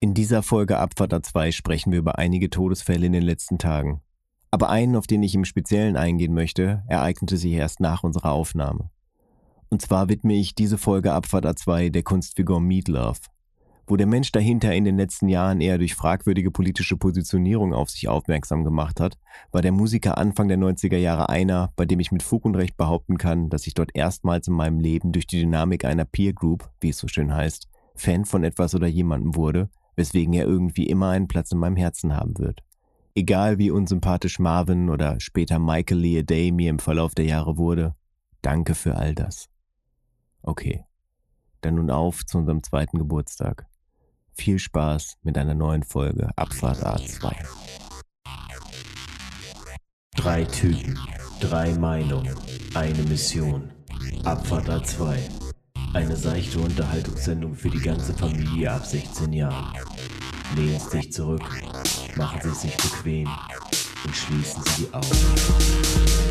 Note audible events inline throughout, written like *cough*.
In dieser Folge Abfahrt 2 sprechen wir über einige Todesfälle in den letzten Tagen. Aber einen, auf den ich im Speziellen eingehen möchte, ereignete sich erst nach unserer Aufnahme. Und zwar widme ich diese Folge Abfahrt A2 der Kunstfigur Meatloaf. Wo der Mensch dahinter in den letzten Jahren eher durch fragwürdige politische Positionierung auf sich aufmerksam gemacht hat, war der Musiker Anfang der 90er Jahre einer, bei dem ich mit Fug und Recht behaupten kann, dass ich dort erstmals in meinem Leben durch die Dynamik einer Peer Group, wie es so schön heißt, Fan von etwas oder jemandem wurde, weswegen er irgendwie immer einen Platz in meinem Herzen haben wird. Egal wie unsympathisch Marvin oder später Michael Lee Day mir im Verlauf der Jahre wurde, danke für all das. Okay, dann nun auf zu unserem zweiten Geburtstag. Viel Spaß mit einer neuen Folge Abfahrt A2. Drei Typen, drei Meinungen, eine Mission. Abfahrt A2. Eine seichte Unterhaltungssendung für die ganze Familie ab 16 Jahren. Lehnen Sie sich zurück, machen Sie sich bequem und schließen Sie die Augen.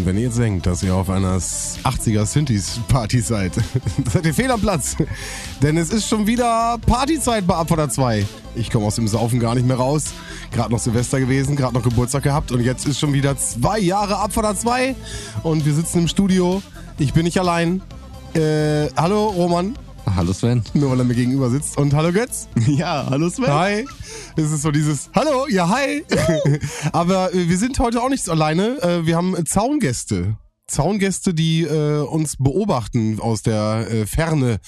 Und wenn ihr jetzt denkt, dass ihr auf einer 80er Synthes-Party seid, *laughs* seid ihr fehl am Platz. Denn es ist schon wieder Partyzeit bei Abfahrt 2. Ich komme aus dem Saufen gar nicht mehr raus. Gerade noch Silvester gewesen, gerade noch Geburtstag gehabt und jetzt ist schon wieder zwei Jahre Abfahrt 2 und wir sitzen im Studio. Ich bin nicht allein. Äh, hallo Roman. Hallo Sven. Nur weil er mir gegenüber sitzt. Und hallo Götz. *laughs* Ja, hallo Sven. Hi. Es ist so dieses Hallo, ja, hi. *laughs* Aber äh, wir sind heute auch nicht alleine. Äh, wir haben Zaungäste. Zaungäste, die äh, uns beobachten aus der äh, Ferne.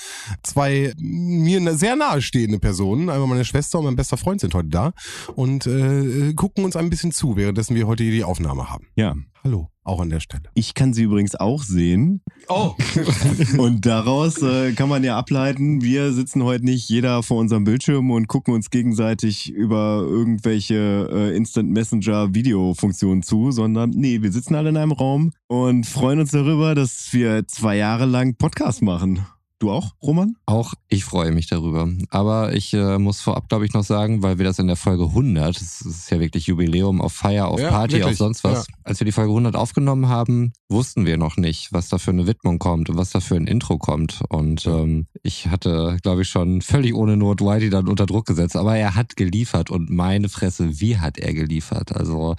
Zwei mir sehr nahestehende Personen, einmal meine Schwester und mein bester Freund sind heute da und äh, gucken uns ein bisschen zu, währenddessen wir heute die Aufnahme haben. Ja. Hallo, auch an der Stelle. Ich kann sie übrigens auch sehen. Oh. *laughs* Und daraus äh, kann man ja ableiten, wir sitzen heute nicht jeder vor unserem Bildschirm und gucken uns gegenseitig über irgendwelche äh, Instant Messenger Videofunktionen zu, sondern nee, wir sitzen alle in einem Raum und freuen uns darüber, dass wir zwei Jahre lang Podcast machen. Du auch, Roman? Auch ich freue mich darüber. Aber ich äh, muss vorab, glaube ich, noch sagen, weil wir das in der Folge 100, das ist ja wirklich Jubiläum auf Feier, auf Ja, Party, wirklich, auf sonst was. ja. Als wir die Folge 100 aufgenommen haben, wussten wir noch nicht, was da für eine Widmung kommt und was da für ein Intro kommt. Und ähm, ich hatte, glaube ich, schon völlig ohne Not Whitey dann unter Druck gesetzt. Aber er hat geliefert und meine Fresse, wie hat er geliefert? Also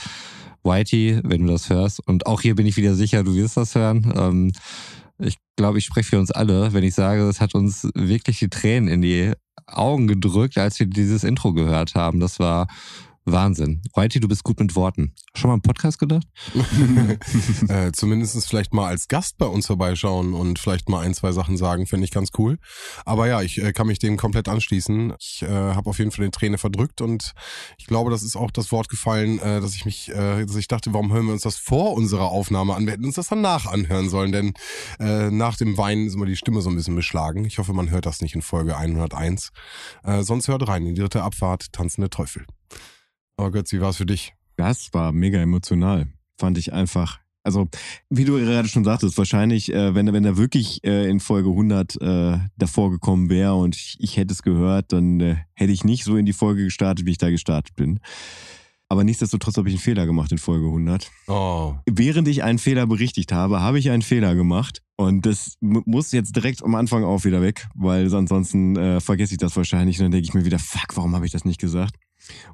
Whitey, wenn du das hörst, und auch hier bin ich wieder sicher, du wirst das hören. Ähm, ich glaube, ich spreche für uns alle, wenn ich sage, es hat uns wirklich die Tränen in die Augen gedrückt, als wir dieses Intro gehört haben. Das war Wahnsinn. Whitey, du bist gut mit Worten. Schon mal einen Podcast gedacht? *laughs* äh, zumindest vielleicht mal als Gast bei uns vorbeischauen und vielleicht mal ein, zwei Sachen sagen, fände ich ganz cool. Aber ja, ich äh, kann mich dem komplett anschließen. Ich äh, habe auf jeden Fall den Träne verdrückt und ich glaube, das ist auch das Wort gefallen, äh, dass ich mich, äh, dass ich dachte, warum hören wir uns das vor unserer Aufnahme an? Wir hätten uns das danach anhören sollen, denn äh, nach dem Weinen ist immer die Stimme so ein bisschen beschlagen. Ich hoffe, man hört das nicht in Folge 101. Äh, sonst hört rein in die dritte Abfahrt, Tanzende Teufel. Aber Götz, wie war es für dich? Das war mega emotional. Fand ich einfach. Also, wie du gerade schon sagtest, wahrscheinlich, äh, wenn, er- wenn er wirklich äh, in Folge 100 äh, davor gekommen wäre und ich, ich hätte es gehört, dann äh, hätte ich nicht so in die Folge gestartet, wie ich da gestartet bin. Aber nichtsdestotrotz habe ich einen Fehler gemacht in Folge 100. Oh, Während ich einen Fehler berichtigt habe, habe ich einen Fehler gemacht. Und das mu- muss jetzt direkt am Anfang auch wieder weg, weil ansonsten äh, vergesse ich das wahrscheinlich. Und dann denke ich mir wieder, fuck, warum habe ich das nicht gesagt?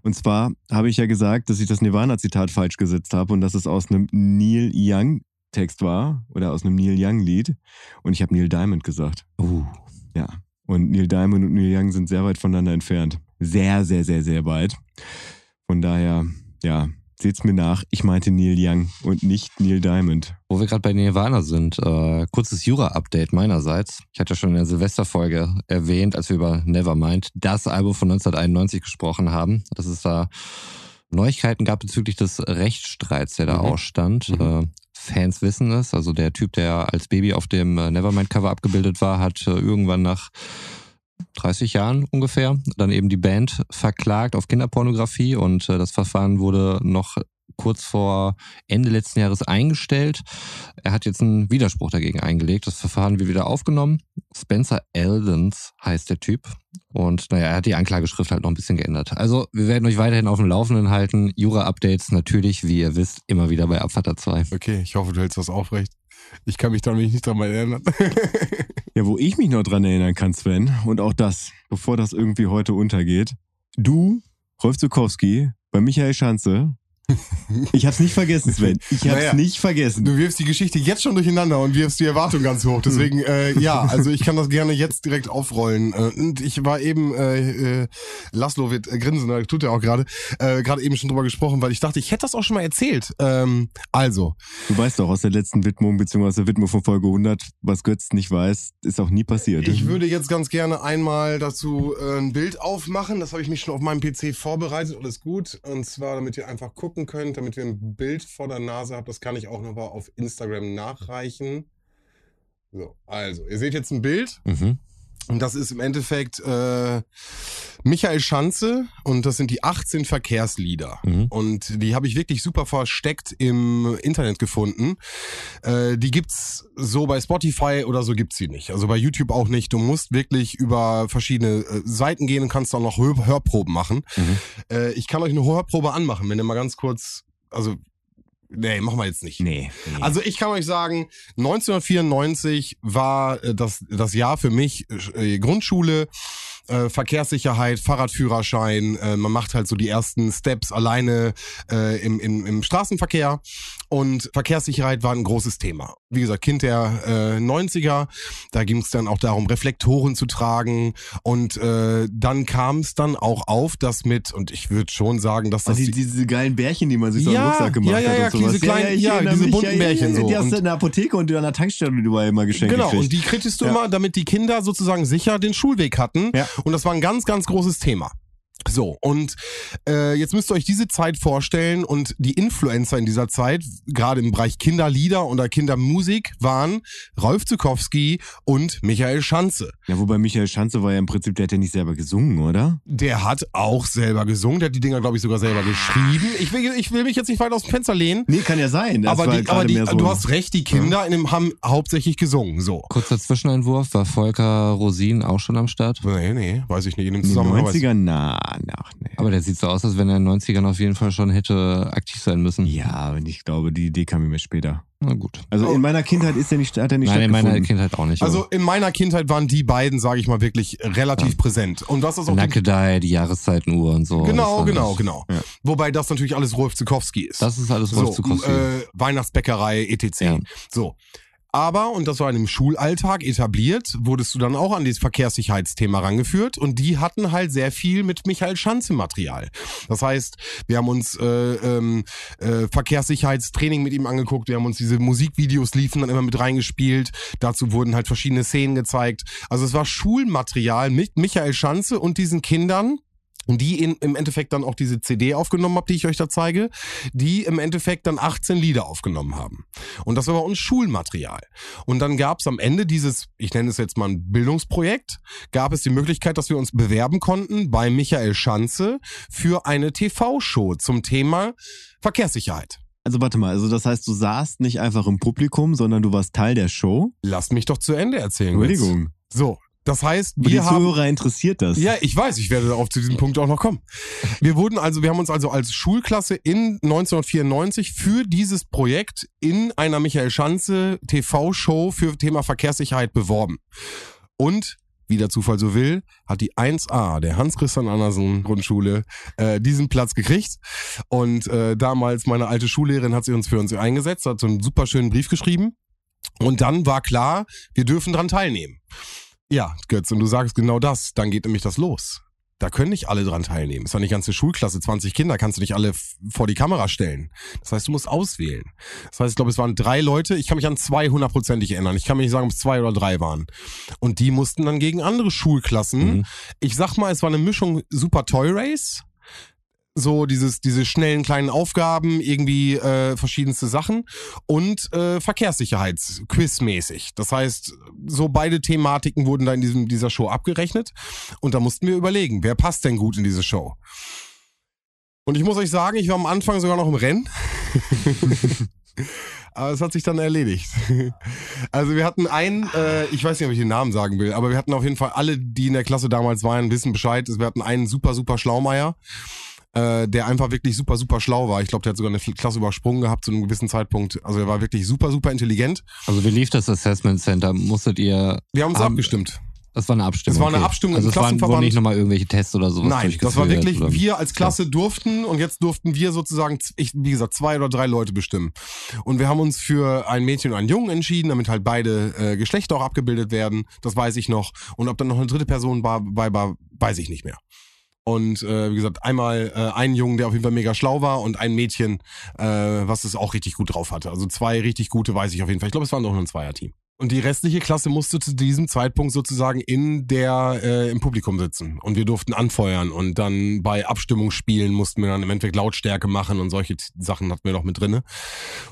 Und zwar habe ich ja gesagt, dass ich das Nirvana-Zitat falsch gesetzt habe und dass es aus einem Neil Young-Text war oder aus einem Neil Young-Lied. Und ich habe Neil Diamond gesagt. Uh. Ja. Und Neil Diamond und Neil Young sind sehr weit voneinander entfernt. Sehr, sehr, sehr, sehr weit. Von daher, ja, seht's mir nach. Ich meinte Neil Young und nicht Neil Diamond. Wo wir gerade bei Nirvana sind, äh, kurzes Jura-Update meinerseits. Ich hatte schon in der Silvesterfolge erwähnt, als wir über Nevermind, das Album von 1991 gesprochen haben, dass es da Neuigkeiten gab bezüglich des Rechtsstreits, der da Mhm. ausstand. Mhm. Äh, Fans wissen es, also der Typ, der als Baby auf dem äh, Nevermind-Cover abgebildet war, hat äh, irgendwann nach 30 Jahren ungefähr dann eben die Band verklagt auf Kinderpornografie und äh, das Verfahren wurde noch kurz vor Ende letzten Jahres eingestellt. Er hat jetzt einen Widerspruch dagegen eingelegt. Das Verfahren wird wieder aufgenommen. Spencer Eldens heißt der Typ. Und naja, er hat die Anklageschrift halt noch ein bisschen geändert. Also wir werden euch weiterhin auf dem Laufenden halten. Jura-Updates natürlich, wie ihr wisst, immer wieder bei Abvater 2. Okay, ich hoffe, du hältst das aufrecht. Ich kann mich da nämlich nicht dran erinnern. *laughs* Ja, wo ich mich noch dran erinnern kann, Sven, und auch das, bevor das irgendwie heute untergeht. Du, Rolf Zukowski, bei Michael Schanze. Ich hab's nicht vergessen, Sven. Ich hab's Naja. nicht vergessen. Du wirfst die Geschichte jetzt schon durcheinander und wirfst die Erwartung ganz hoch. Deswegen, äh, ja, *laughs* also ich kann das gerne jetzt direkt aufrollen. Äh, Und ich war eben, äh, äh, Laszlo wird grinsen, das tut er auch gerade, äh, gerade eben schon drüber gesprochen, weil ich dachte, ich hätte das auch schon mal erzählt. Ähm, also, Du weißt doch aus der letzten Widmung, beziehungsweise Widmung von Folge 100, was Götz nicht weiß, ist auch nie passiert. ich würde jetzt ganz gerne einmal dazu äh, ein Bild aufmachen. Das habe ich mich schon auf meinem PC vorbereitet. Alles gut. Und zwar, damit ihr einfach gucken könnt, damit ihr ein Bild vor der Nase habt. Das kann ich auch nochmal auf Instagram nachreichen. So, also, ihr seht jetzt ein Bild. Mhm. Und das ist im Endeffekt äh, Michael Schanze und das sind die 18 Verkehrslieder. Mhm. Und die habe ich wirklich super versteckt im Internet gefunden. Äh, die gibt's so bei Spotify oder so gibt's sie nicht. Also bei YouTube auch nicht. Du musst wirklich über verschiedene äh, Seiten gehen und kannst auch noch Hör Hörproben machen. Mhm. Äh, ich kann euch eine Hörprobe anmachen, wenn ihr mal ganz kurz, also nee, machen wir jetzt nicht. Nee. nee. Also ich kann euch sagen, 1994 war äh, das, das Jahr für mich äh, Grundschule, äh, Verkehrssicherheit, Fahrradführerschein. Äh, man macht halt so die ersten Steps alleine äh, im, im, im Straßenverkehr. Und Verkehrssicherheit war ein großes Thema. Wie gesagt, Kind der äh, 90er, da ging es dann auch darum, Reflektoren zu tragen. Und äh, dann kam es dann auch auf, dass mit, und ich würde schon sagen, dass das... die, diese geilen Bärchen, die man sich so Ja, am Rucksack gemacht ja, ja, hat ja, und sowas. diese kleinen- ja, erinnere diese mich, bunten Bärchen so. Die hast du Und- in der Apotheke und an der Tankstelle, die du mal immer geschenkt Genau, gekriegt. und die kriegtest du Ja. immer, damit die Kinder sozusagen sicher den Schulweg hatten. Ja. Und das war ein ganz, ganz großes Thema. So, und äh, jetzt müsst ihr euch diese Zeit vorstellen und die Influencer in dieser Zeit, gerade im Bereich Kinderlieder oder Kindermusik, waren Rolf Zukowski und Michael Schanze. Ja, wobei Michael Schanze war ja im Prinzip, der hat ja nicht selber gesungen, oder? Der hat auch selber gesungen, der hat die Dinger, glaube ich, sogar selber geschrieben. Ich will, ich will mich jetzt nicht weit aus dem Fenster lehnen. Nee, kann ja sein. Das aber war die, gerade aber die, mehr so du hast recht, die Kinder in dem haben hauptsächlich gesungen. So. Kurzer Zwischeneinwurf, war Volker Rosin auch schon am Start? Nee, nee, weiß ich nicht. In dem in den Zusammenhang weiß ich 90ern, na, ach nee. Aber der sieht so aus, als wenn er in den 90ern auf jeden Fall schon hätte aktiv sein müssen. ja, aber ich glaube, die Idee kam mir später. Na gut. Also Oh. in meiner Kindheit ist er nicht, hat er nicht Nein, in meiner. Kindheit auch nicht. Also in meiner Kindheit waren die beiden, sage ich mal, wirklich relativ präsent. Und was das auch die, Nackedei, die Jahreszeitenuhr und so. genau, genau, genau. Ja. Wobei das natürlich alles Rolf Zukowski ist. Das ist alles Rolf so, Zukowski. äh, Weihnachtsbäckerei, etc. Ja. So. Aber, und das war in dem Schulalltag etabliert, wurdest du dann auch an dieses Verkehrssicherheitsthema rangeführt und die hatten halt sehr viel mit Michael Schanze Material. Das heißt, wir haben uns äh, ähm, äh, Verkehrssicherheitstraining mit ihm angeguckt, wir haben uns diese Musikvideos liefen dann immer mit reingespielt, dazu wurden halt verschiedene Szenen gezeigt. Also es war Schulmaterial mit Michael Schanze und diesen Kindern, die in, im Endeffekt dann auch diese CD aufgenommen habe, die ich euch da zeige, die im Endeffekt dann 18 Lieder aufgenommen haben. Und das war bei uns Schulmaterial. Und dann gab es am Ende dieses, ich nenne es jetzt mal ein Bildungsprojekt, gab es die Möglichkeit, dass wir uns bewerben konnten bei Michael Schanze für eine TV-Show zum Thema Verkehrssicherheit. Also warte mal, also das heißt, du saßt nicht einfach im Publikum, sondern du warst Teil der Show? Lasst mich doch zu Ende erzählen. Entschuldigung. So, das heißt, Aber die wir haben Zuhörer interessiert das. Ja, ich weiß, ich werde darauf zu diesem Punkt auch noch kommen. Wir wurden also, wir haben uns also als Schulklasse in 1994 für dieses Projekt in einer Michael Schanze TV-Show für Thema Verkehrssicherheit beworben. Und wie der Zufall so will, hat die 1a der Hans-Christian Andersen Grundschule äh, diesen Platz gekriegt. Und äh, damals meine alte Schullehrerin hat sie uns für uns eingesetzt, hat so einen super schönen Brief geschrieben. Und dann war klar, wir dürfen dran teilnehmen. Ja, Götz, und du sagst genau das, dann geht nämlich das los. Da können nicht alle dran teilnehmen. Ist ja eine ganze Schulklasse, 20 Kinder, kannst du nicht alle vor die Kamera stellen. Das heißt, du musst auswählen. Das heißt, ich glaube, es waren drei Leute. Ich kann mich an zwei hundertprozentig erinnern. Ich kann mich nicht sagen, ob es zwei oder drei waren. Und die mussten dann gegen andere Schulklassen. Mhm. Ich sag mal, es war eine Mischung Super Toy Race. So dieses, diese schnellen kleinen Aufgaben, irgendwie äh, verschiedenste Sachen und äh, Verkehrssicherheits-Quiz-mäßig. Das heißt, so beide Thematiken wurden da in diesem, dieser Show abgerechnet und da mussten wir überlegen, wer passt denn gut in diese Show. Und ich muss euch sagen, ich war am Anfang sogar noch im Rennen. *laughs* aber es hat sich dann erledigt. Also wir hatten einen, äh, ich weiß nicht, ob ich den Namen sagen will, aber wir hatten auf jeden Fall alle, die in der Klasse damals waren, wissen Bescheid. Wir hatten einen super, super Schlaumeier, äh, der einfach wirklich super, super schlau war. Ich glaube, der hat sogar eine Klasse übersprungen gehabt zu einem gewissen Zeitpunkt. Also er war wirklich super, super intelligent. Also wie lief das Assessment Center? Musstet ihr... Wir haben uns Haben- abgestimmt. Das war eine Abstimmung. Es war eine okay. Abstimmung also im es waren, Klassenverband. wurden nicht nochmal irgendwelche Tests oder sowas Nein, das war wirklich, oder? wir als Klasse durften und jetzt durften wir sozusagen, ich, wie gesagt, zwei oder drei Leute bestimmen. Und wir haben uns für ein Mädchen und einen Jungen entschieden, damit halt beide äh, Geschlechter auch abgebildet werden. Das weiß ich noch. Und ob dann noch eine dritte Person war, bei war, weiß ich nicht mehr. Und äh, wie gesagt, einmal äh, einen Jungen, der auf jeden Fall mega schlau war und ein Mädchen, äh, was es auch richtig gut drauf hatte. Also zwei richtig gute weiß ich auf jeden Fall. Ich glaube, es waren doch nur ein Zweierteam. Und die restliche Klasse musste zu diesem Zeitpunkt sozusagen in der äh, im Publikum sitzen. Und wir durften anfeuern. Und dann bei Abstimmungsspielen mussten wir dann im Endeffekt Lautstärke machen und solche Sachen hatten wir noch mit drinne.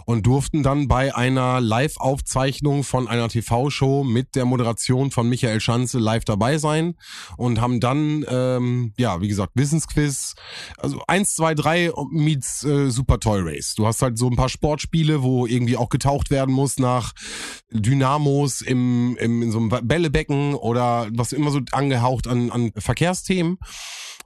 Und durften dann bei einer Live-Aufzeichnung von einer TV-Show mit der Moderation von Michael Schanze live dabei sein. Und haben dann ähm, ja wie gesagt Wissensquiz. Also eins zwei drei meets äh, Super Toy Race. Du hast halt so ein paar Sportspiele wo irgendwie auch getaucht werden muss nach Dynamos im, im in so einem Bällebecken oder was immer so angehaucht an, an Verkehrsthemen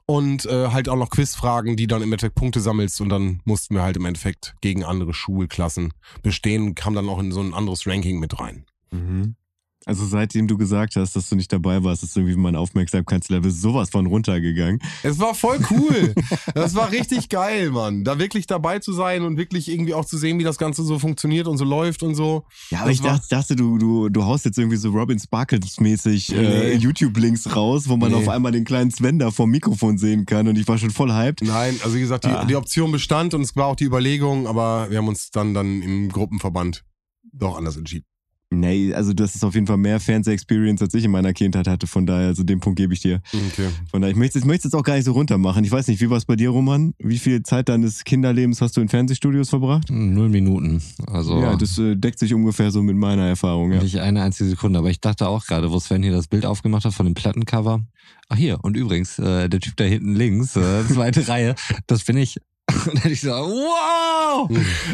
und äh, halt auch noch Quizfragen, die dann im Endeffekt Punkte sammelst und dann mussten wir halt im Endeffekt gegen andere Schulklassen bestehen kam dann auch in so ein anderes Ranking mit rein. Mhm. Also seitdem du gesagt hast, dass du nicht dabei warst, ist irgendwie mein Aufmerksamkeitslevel sowas von runtergegangen. Es war voll cool. *laughs* Das war richtig geil, Mann. Da wirklich dabei zu sein und wirklich irgendwie auch zu sehen, wie das Ganze so funktioniert und so läuft und so. Ja, aber Das ich dachte, dachte du, du, du haust jetzt irgendwie so Robin Sparkles mäßig äh, Nee. YouTube-Links raus, wo man Nee. auf einmal den kleinen Sven da vom Mikrofon sehen kann und ich war schon voll hyped. Nein, also wie gesagt, die, Ah. die Option bestand und es war auch die Überlegung, aber wir haben uns dann dann im Gruppenverband doch anders entschieden. Nee, also das ist auf jeden Fall mehr Fernseh-Experience, als ich in meiner Kindheit hatte. Von daher, also den Punkt gebe ich dir. Okay. Von daher, ich möchte es ich möchte es jetzt auch gar nicht so runter machen. Ich weiß nicht, wie war es bei dir, Roman? Wie viel Zeit deines Kinderlebens hast du in Fernsehstudios verbracht? Null Minuten. Also Ja, das äh, deckt sich ungefähr so mit meiner Erfahrung, ja. nicht eine einzige Sekunde. Aber ich dachte auch gerade, wo Sven hier das Bild aufgemacht hat von dem Plattencover. Ach hier, und übrigens, äh, der Typ da hinten links, äh, *laughs* zweite Reihe, das bin ich. *laughs* Und dann hätte ich so, wow!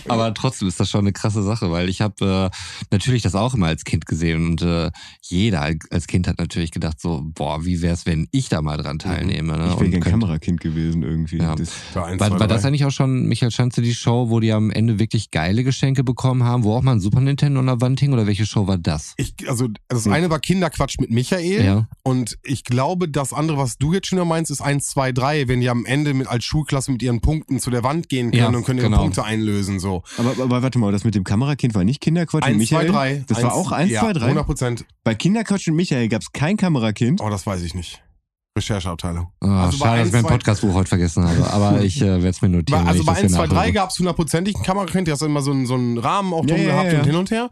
Aber trotzdem ist das schon eine krasse Sache, weil ich habe äh, natürlich das auch immer als Kind gesehen und äh, jeder als Kind hat natürlich gedacht so, boah, wie wär's, wenn ich da mal dran teilnehme? Ne? Ich wäre könnte- Kamerakind gewesen irgendwie. Ja. Das, War, eins, War, war das eigentlich auch schon Michael Schanze die Show, wo die am Ende wirklich geile Geschenke bekommen haben, wo auch mal ein Super Nintendo an der Wand hing oder welche Show war das? Ich, also das Hm. eine war Kinderquatsch mit Michael Ja. und ich glaube, das andere, was du jetzt schon meinst, ist eins, zwei, drei, wenn die am Ende mit als Schulklasse mit ihren Punkten zu der Wand gehen können Ja, und können ihre genau. Punkte einlösen. So. aber, aber warte mal, das mit dem Kamerakind war nicht Kinderquatsch und Eins, zwei, Michael? drei. Das war auch eins, ja, zwei, drei? 100 Prozent. Bei Kinderquatsch und Michael gab es kein Kamerakind. Oh, das weiß ich nicht. Rechercheabteilung. Ah, Also schade, dass ich mein eins, Podcastbuch heute vergessen habe, aber *laughs* ich äh, werde es mir notieren. Also bei ich 1, das 2, hier 3 nachhöre. gab es hundertprozentig einen Kamerakind, der hat immer so einen, so einen Rahmen auch drum ja, gehabt ja. und hin und her.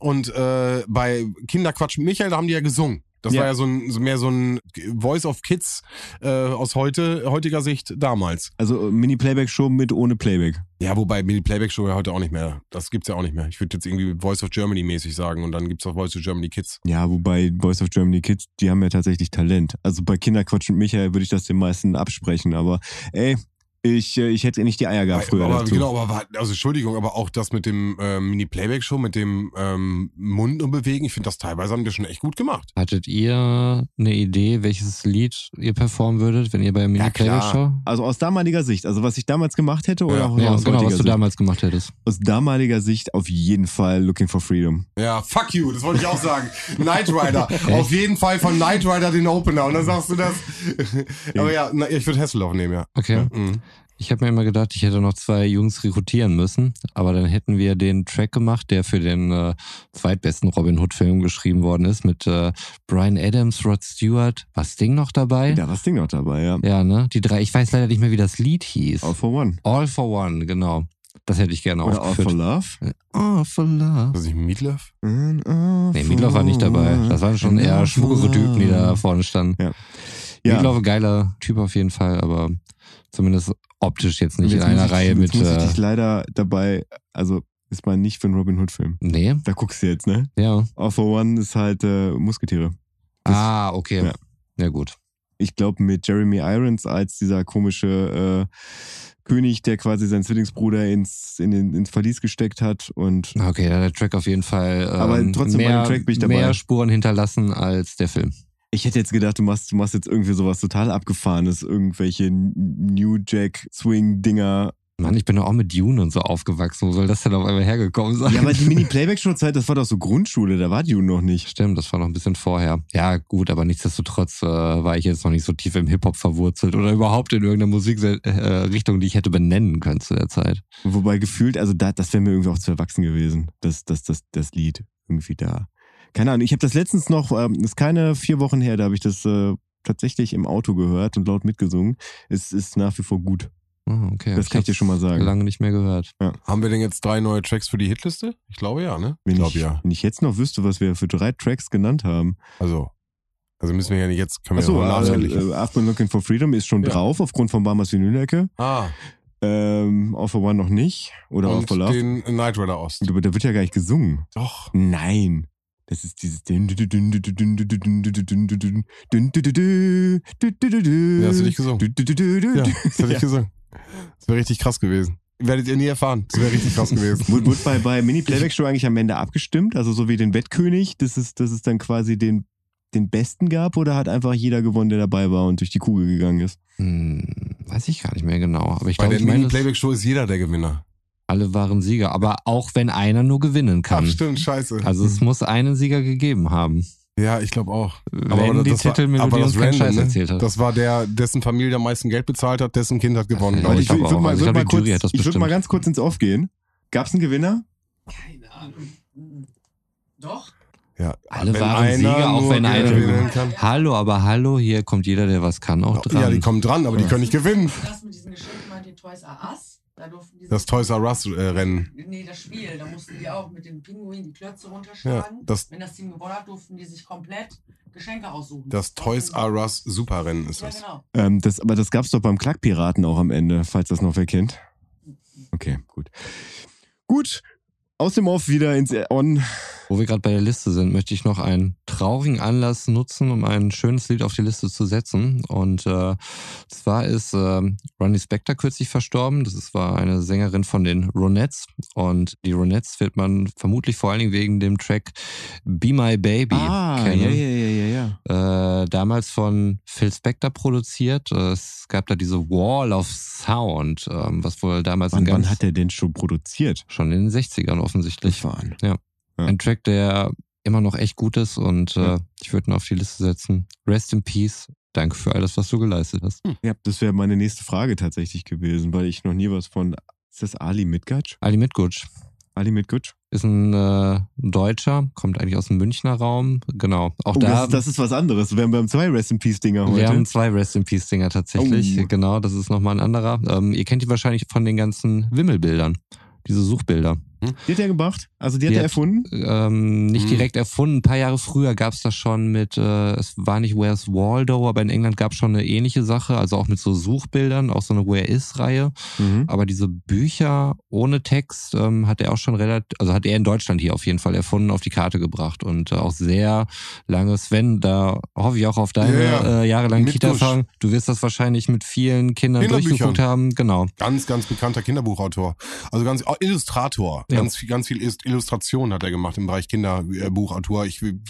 Und äh, bei Kinderquatsch mit Michael, da haben die ja gesungen. Das Ja. war ja so ein, so mehr so ein Voice of Kids äh, aus heute, heutiger Sicht damals. Also äh, Mini-Playback-Show mit ohne Playback. Ja, wobei Mini Playback Show ja heute auch nicht mehr. Das gibt's ja auch nicht mehr. Ich würde jetzt irgendwie Voice of Germany mäßig sagen und dann gibt's auch Voice of Germany Kids. Ja, wobei Boys of Germany Kids, die haben ja tatsächlich Talent. Also bei Kinderquatsch und Michael würde ich das den meisten absprechen, aber ey, ich, äh, ich hätte nicht die Eier gehabt früher aber, dazu. genau, aber war- also Entschuldigung, aber auch das mit dem ähm, Mini Playback Show, mit dem ähm, Mund und Bewegen, ich finde das teilweise haben wir schon echt gut gemacht. Hattet ihr eine Idee, welches Lied ihr performen würdet, wenn ihr bei Mini Ja, klar. Playback Show? Also aus damaliger Sicht, also was ich damals gemacht hätte oder Ja. auch Ja, aus genau, was du Sicht? damals gemacht hättest. Aus damaliger Sicht auf jeden Fall Looking for Freedom. Ja, fuck you, das wollte ich auch sagen. *laughs* Knight Rider. Auf jeden Fall von Knight Rider den Opener. Und dann sagst du das. *laughs* aber ja, na, ich würde Hasselhoff nehmen, ja. Okay. Mhm. Ich habe mir immer gedacht, ich hätte noch zwei Jungs rekrutieren müssen, aber dann hätten wir den Track gemacht, der für den äh, zweitbesten Robin Hood-Film geschrieben worden ist, mit äh, Brian Adams, Rod Stewart. War Sting noch dabei? Da war das Ding noch dabei, ja. Ja, ne? Die drei. Ich weiß leider nicht mehr, wie das Lied hieß. All for One. All for One, genau. Das hätte ich gerne Oder All for. Love. All for Love. Was ist Meatloaf? Nee, Meatloaf war nicht dabei. Das waren schon eher schmuckere Typen, die da vorne standen. Ja. Meatloaf, geiler Typ auf jeden Fall, aber zumindest optisch jetzt nicht in einer ich, Reihe mit. muss ich Äh, dich leider dabei, also ist mal nicht für einen Robin Hood Film. nee, Da guckst du jetzt, ne? ja. All One ist halt äh, Musketiere. Das- ah, okay. Ja. Ja, gut. ich glaube, mit Jeremy Irons als dieser komische äh, König, der quasi seinen Zwillingsbruder ins, in den, ins Verlies gesteckt hat. Und Okay, da hat der Track auf jeden Fall ähm, Aber trotzdem bei mehr, dem Track bin ich dabei. mehr Spuren hinterlassen als der Film. Ich hätte jetzt gedacht, du machst, du machst jetzt irgendwie sowas total abgefahrenes, irgendwelche New Jack Swing-Dinger. Mann, ich bin doch auch mit Dune und so aufgewachsen. Wo soll das denn auf einmal hergekommen sein? Ja, aber die *laughs* Mini-Playback-Show-Zeit, das war doch so Grundschule, da war Dune noch nicht. Stimmt, das war noch ein bisschen vorher. Ja, gut, aber nichtsdestotrotz äh, war ich jetzt noch nicht so tief im Hip-Hop verwurzelt oder überhaupt in irgendeiner Musikrichtung, die ich hätte benennen können zu der Zeit. Wobei gefühlt, also da, das wäre mir irgendwie auch zu erwachsen gewesen, das, das, das, das Lied irgendwie da. Keine Ahnung, ich habe das letztens noch, ähm, ist keine vier Wochen her, da habe ich das äh, tatsächlich im Auto gehört und laut mitgesungen. Es ist nach wie vor gut. Ah, okay. Das kann ich dir schon mal sagen. Lange nicht mehr gehört. Haben wir denn jetzt drei neue Tracks für die Hitliste? Ich glaube ja, ne? Wenn ich ich, glaube ja. wenn ich jetzt noch wüsste, was wir für drei Tracks genannt haben. Also, also müssen wir ja nicht jetzt, können wir Achso, ja äh, nachträglich. äh, I've been looking for freedom ist schon Ja. drauf, aufgrund von Bamas Vinylecke. ah, Ähm, All for One noch nicht. Oder All und for Love. den Night Rider Ost. Aber da wird ja gar nicht gesungen. Doch. Nein. Das ist dieses. Ja, Ja, hast du nicht gesungen. Ja, Ja, das hätte ich gesungen. Das wäre richtig krass gewesen. Werdet ihr nie erfahren. Das wäre richtig krass gewesen. Wurde, bei, bei Mini-Playback-Show eigentlich am Ende abgestimmt? Also so wie den Wettkönig, dass es, dass es dann quasi den, den Besten gab? Oder hat einfach jeder gewonnen, der dabei war und durch die Kugel gegangen ist? Hm, weiß ich gar nicht mehr genau. Aber ich Bei glaube, der ich Mini-Playback-Show ist jeder der Gewinner. Alle waren Sieger. Aber auch wenn einer nur gewinnen kann. Ach, stimmt, scheiße. Also es muss einen Sieger gegeben haben. ja, ich glaube auch. Wenn die das war- Titelmelodie aber uns keinen Scheiß ne? erzählt hat. Das war der, dessen Familie am meisten Geld bezahlt hat, dessen Kind hat gewonnen. Ja, glaub Warte, ich ich, würd- glaube würd auch. mal, Also ich würd glaube, mal die kurz, ich würde mal ganz kurz ins Off gehen. Gab es einen Gewinner? Keine Ahnung. Doch? Ja, Alle wenn waren Sieger, auch wenn einer gewinnen kann. Hallo, aber hallo, hier kommt jeder, der was kann, auch dran. Ja, die kommen dran, aber die können nicht gewinnen. Das mit diesen Geschenken meint ihr Toys R Us? Da durften die Das Toys R Us äh, Rennen. Nee, das Spiel. Da mussten die auch mit den Pinguinen die Klötze Ja, runterschlagen. das, Wenn das Team gewonnen hat, durften die sich komplett Geschenke aussuchen. das Toys R Us Superrennen ist Ja, das. genau. Ähm, das, aber das gab's doch beim Klackpiraten auch am Ende, falls das noch wer kennt. Okay, gut. Gut, aus dem Off wieder ins On. Wo wir gerade bei der Liste sind, möchte ich noch einen traurigen Anlass nutzen, um ein schönes Lied auf die Liste zu setzen. Und äh, zwar ist äh, Ronnie Spector kürzlich verstorben. Das war eine Sängerin von den Ronettes. Und die Ronettes wird man vermutlich vor allen Dingen wegen dem Track Be My Baby Ah, kennen. ja, ja, ja, ja, ja. Äh, damals von Phil Spector produziert. Es gab da diese Wall of Sound, ähm, was wohl damals Wann, wann hat er denn schon produziert? schon in den 60ern offensichtlich. Gefahren. Ja. Ja. Ein Track, der immer noch echt gut ist und Ja. äh, ich würde ihn auf die Liste setzen. Rest in Peace. Danke für alles, was du geleistet hast. Ja, das wäre meine nächste Frage tatsächlich gewesen, weil ich noch nie was von. Ist das Ali Mitgatsch? Ali Mitgutsch Ali Mitgatsch? ist ein äh, Deutscher, kommt eigentlich aus dem Münchner Raum. Genau. Auch Oh, da. das, das ist was anderes. Wir haben beim zwei Rest in Peace Dinger heute. wir haben zwei Rest in Peace Dinger tatsächlich. Oh. Genau, das ist nochmal ein anderer. Ähm, ihr kennt die wahrscheinlich von den ganzen Wimmelbildern. Diese Suchbilder. Die hat er gemacht? Also die hat Die er hat- erfunden? ähm, nicht Mhm. direkt erfunden. Ein paar Jahre früher gab es das schon mit, äh, es war nicht Where's Waldo, aber in England gab es schon eine ähnliche Sache, also auch mit so Suchbildern, auch so eine Where Is-Reihe. Mhm. Aber diese Bücher ohne Text ähm, hat er auch schon relativ, also hat er in Deutschland hier auf jeden Fall erfunden, auf die Karte gebracht und äh, auch sehr lange. Sven, da hoffe ich auch auf deine ja. Äh, jahrelangen Kita-Erfahrung. Du wirst das wahrscheinlich mit vielen Kindern durchgeguckt haben. Genau. Ganz, ganz bekannter Kinderbuchautor. Also ganz oh, Illustrator. Ja. Ganz viel, ganz viel Illust- Illustration hat er gemacht im Bereich Kinderbuchautor. Ich will,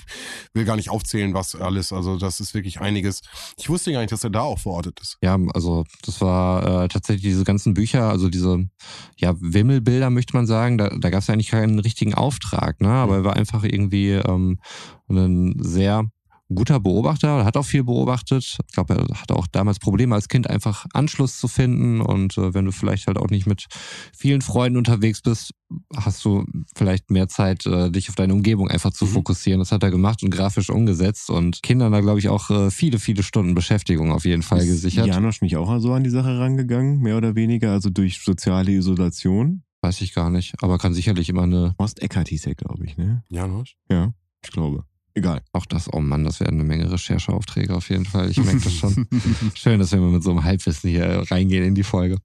will gar nicht aufzählen, was alles. Also das ist wirklich einiges. Ich wusste gar nicht, dass er da auch verortet ist. Ja, also das war äh, tatsächlich diese ganzen Bücher, also diese ja, Wimmelbilder möchte man sagen, da, da gab es eigentlich keinen richtigen Auftrag, ne? aber er war einfach irgendwie ähm, ein sehr guter Beobachter, hat auch viel beobachtet. Ich glaube, er hatte auch damals Probleme als Kind einfach Anschluss zu finden und äh, wenn du vielleicht halt auch nicht mit vielen Freunden unterwegs bist, hast du vielleicht mehr Zeit, äh, dich auf deine Umgebung einfach zu Mhm. fokussieren. Das hat er gemacht und grafisch umgesetzt und Kindern da, glaube ich, auch äh, viele, viele Stunden Beschäftigung auf jeden Fall gesichert. Janosch nicht auch so an die Sache rangegangen, mehr oder weniger, also durch soziale Isolation? Weiß ich gar nicht, aber kann sicherlich immer eine. Horst Eckert hieß er, glaube ich, ne? Janosch? Ja, ich glaube. Egal. Auch das, oh Mann, das werden eine Menge Rechercheaufträge auf jeden Fall. Ich merke das schon. *laughs* Schön, dass wir mit so einem Halbwissen hier reingehen in die Folge.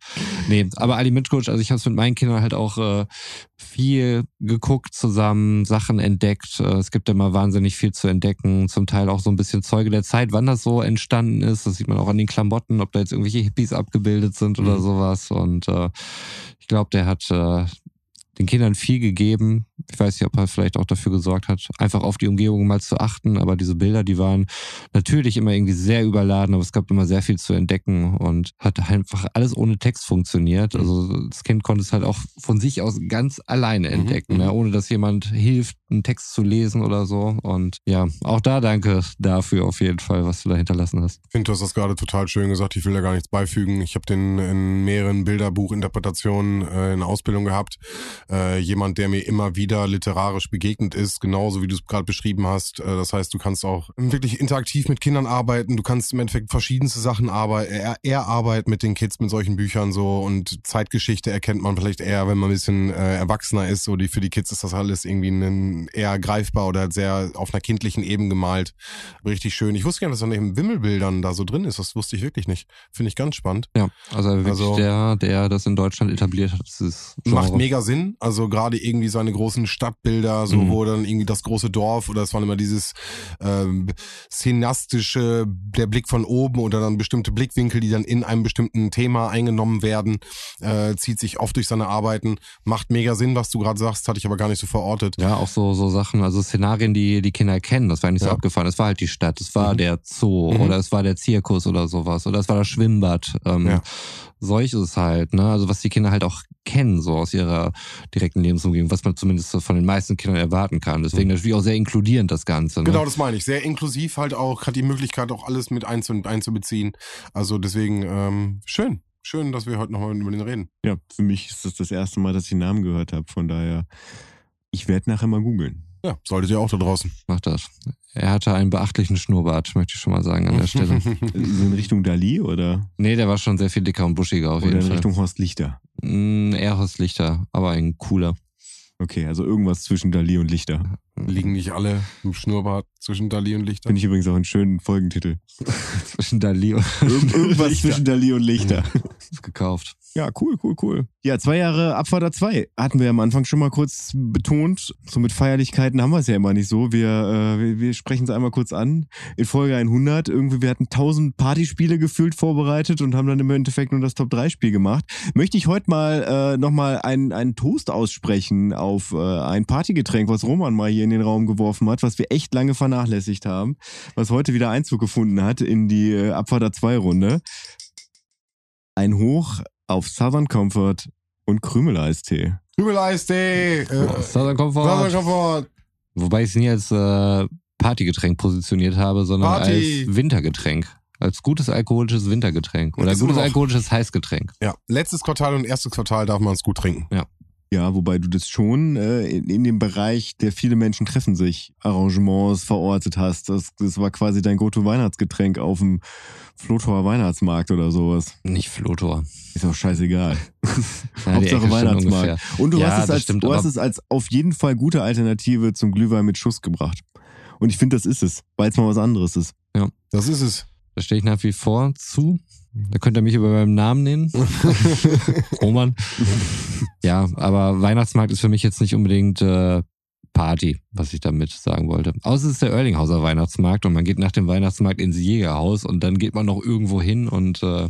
Nee, aber Ali Mitcoach, also ich habe es mit meinen Kindern halt auch äh, viel geguckt zusammen, Sachen entdeckt. Äh, es gibt immer wahnsinnig viel zu entdecken, zum Teil auch so ein bisschen Zeuge der Zeit, wann das so entstanden ist. Das sieht man auch an den Klamotten, ob da jetzt irgendwelche Hippies abgebildet sind oder Mhm. sowas. Und äh, ich glaube, der hat äh, den Kindern viel gegeben. Ich weiß nicht, ob er vielleicht auch dafür gesorgt hat, einfach auf die Umgebung mal zu achten. Aber diese Bilder, die waren natürlich immer irgendwie sehr überladen, aber es gab immer sehr viel zu entdecken und hat einfach alles ohne Text funktioniert. Also das Kind konnte es halt auch von sich aus ganz alleine entdecken, mhm. ne? ohne dass jemand hilft, einen Text zu lesen oder so. Und ja, auch da danke dafür auf jeden Fall, was du da hinterlassen hast. Ich finde, du hast das gerade total schön gesagt. Ich will da gar nichts beifügen. Ich habe den in mehreren Bilderbuchinterpretationen äh, in Ausbildung gehabt. Äh, jemand, der mir immer wieder literarisch begegnet ist, genauso wie du es gerade beschrieben hast. Äh, das heißt, du kannst auch wirklich interaktiv mit Kindern arbeiten. Du kannst im Endeffekt verschiedenste Sachen arbeiten. Er, er arbeitet mit den Kids mit solchen Büchern so und Zeitgeschichte erkennt man vielleicht eher, wenn man ein bisschen äh, erwachsener ist. So die für die Kids ist das alles irgendwie ein, eher greifbar oder sehr auf einer kindlichen Ebene gemalt. Richtig schön. Ich wusste gar nicht, dass er neben Wimmelbildern da so drin ist. Das wusste ich wirklich nicht. Finde ich ganz spannend. Ja, also wirklich Also- der, der das in Deutschland etabliert hat. Macht mega Sinn. Also gerade irgendwie seine großen Stadtbilder, so Mhm. wo dann irgendwie das große Dorf oder es war immer dieses ähm, szenastische, der Blick von oben oder dann bestimmte Blickwinkel, die dann in einem bestimmten Thema eingenommen werden, äh, zieht sich oft durch seine Arbeiten. Macht mega Sinn, was du gerade sagst, hatte ich aber gar nicht so verortet. Ja, auch so, so Sachen, also Szenarien, die die Kinder kennen. Das war nicht so Ja. abgefahren. Es war halt die Stadt, es war Mhm. der Zoo Mhm. oder es war der Zirkus oder sowas oder es war das Schwimmbad. Ähm, Ja. Solches halt, ne? Also was die Kinder halt auch kennen, so aus ihrer direkten Lebensumgebung, was man zumindest so von den meisten Kindern erwarten kann. Deswegen natürlich auch sehr inkludierend das Ganze. Ne? Genau, das meine ich. Sehr inklusiv halt auch, hat die Möglichkeit auch alles mit einzu einzubeziehen. Also deswegen ähm, schön. Schön, dass wir heute nochmal über den reden. Ja, für mich ist das das erste Mal, dass ich den Namen gehört habe. Von daher, ich werde nachher mal googeln. Ja, solltet ihr auch da draußen. Macht das. Er hatte einen beachtlichen Schnurrbart, möchte ich schon mal sagen an der Stelle. *laughs* So in Richtung Dali oder, Nee, der war schon sehr viel dicker und buschiger auf oder jeden in Fall. Richtung Horst Lichter? Mm, eher Horst Lichter, aber ein cooler. Okay, also irgendwas zwischen Dali und Lichter. Liegen nicht alle im Schnurrbart zwischen Dali und Lichter? Finde ich übrigens auch einen schönen Folgentitel. *laughs* Zwischen Dali und Irg irgendwas Lichter. zwischen Dali und Lichter. gekauft. Ja, cool, cool, cool. Ja, zwei Jahre Abfahrt 2 hatten wir am Anfang schon mal kurz betont. So mit Feierlichkeiten haben wir es ja immer nicht so. Wir, äh, wir, wir sprechen es einmal kurz an. In Folge 100 irgendwie, wir hatten 1000 Partyspiele gefühlt vorbereitet und haben dann im Endeffekt nur das Top-3-Spiel gemacht. Möchte ich heute mal äh, nochmal einen, einen Toast aussprechen auf äh, ein Partygetränk, was Roman mal hier in den Raum geworfen hat, was wir echt lange vernachlässigt haben, was heute wieder Einzug gefunden hat in die äh, Abfahrt 2-Runde. Ein Hoch auf Southern Comfort und Krümeleistee. Krümeleistee! Äh, Southern Comfort. Southern Comfort! Wobei ich es nie als äh, Partygetränk positioniert habe, sondern Party. als Wintergetränk. Als gutes alkoholisches Wintergetränk. Oder gutes alkoholisches Heißgetränk. Ja, letztes Quartal und erstes Quartal darf man es gut trinken. Ja, wobei du das schon äh, in, in dem Bereich, der viele Menschen treffen sich, Arrangements verortet hast. Das, das war quasi dein Go-To-Weihnachtsgetränk auf dem Flotor Weihnachtsmarkt oder sowas. Nicht Flotor. Ist auch scheißegal. *laughs* Ja, Hauptsache Weihnachtsmarkt. Und du Ja, hast, es das als, stimmt, du hast es als auf jeden Fall gute Alternative zum Glühwein mit Schuss gebracht. Und ich finde, das ist es, weil es mal was anderes ist. Das ist es. Da stehe ich nach wie vor zu. Da könnt ihr mich über meinem Namen nennen. *laughs* Roman. Ja, aber Weihnachtsmarkt ist für mich jetzt nicht unbedingt äh, Party, was ich damit sagen wollte. Außer es ist der Erlinghauser Weihnachtsmarkt und man geht nach dem Weihnachtsmarkt ins Jägerhaus und dann geht man noch irgendwo hin und äh,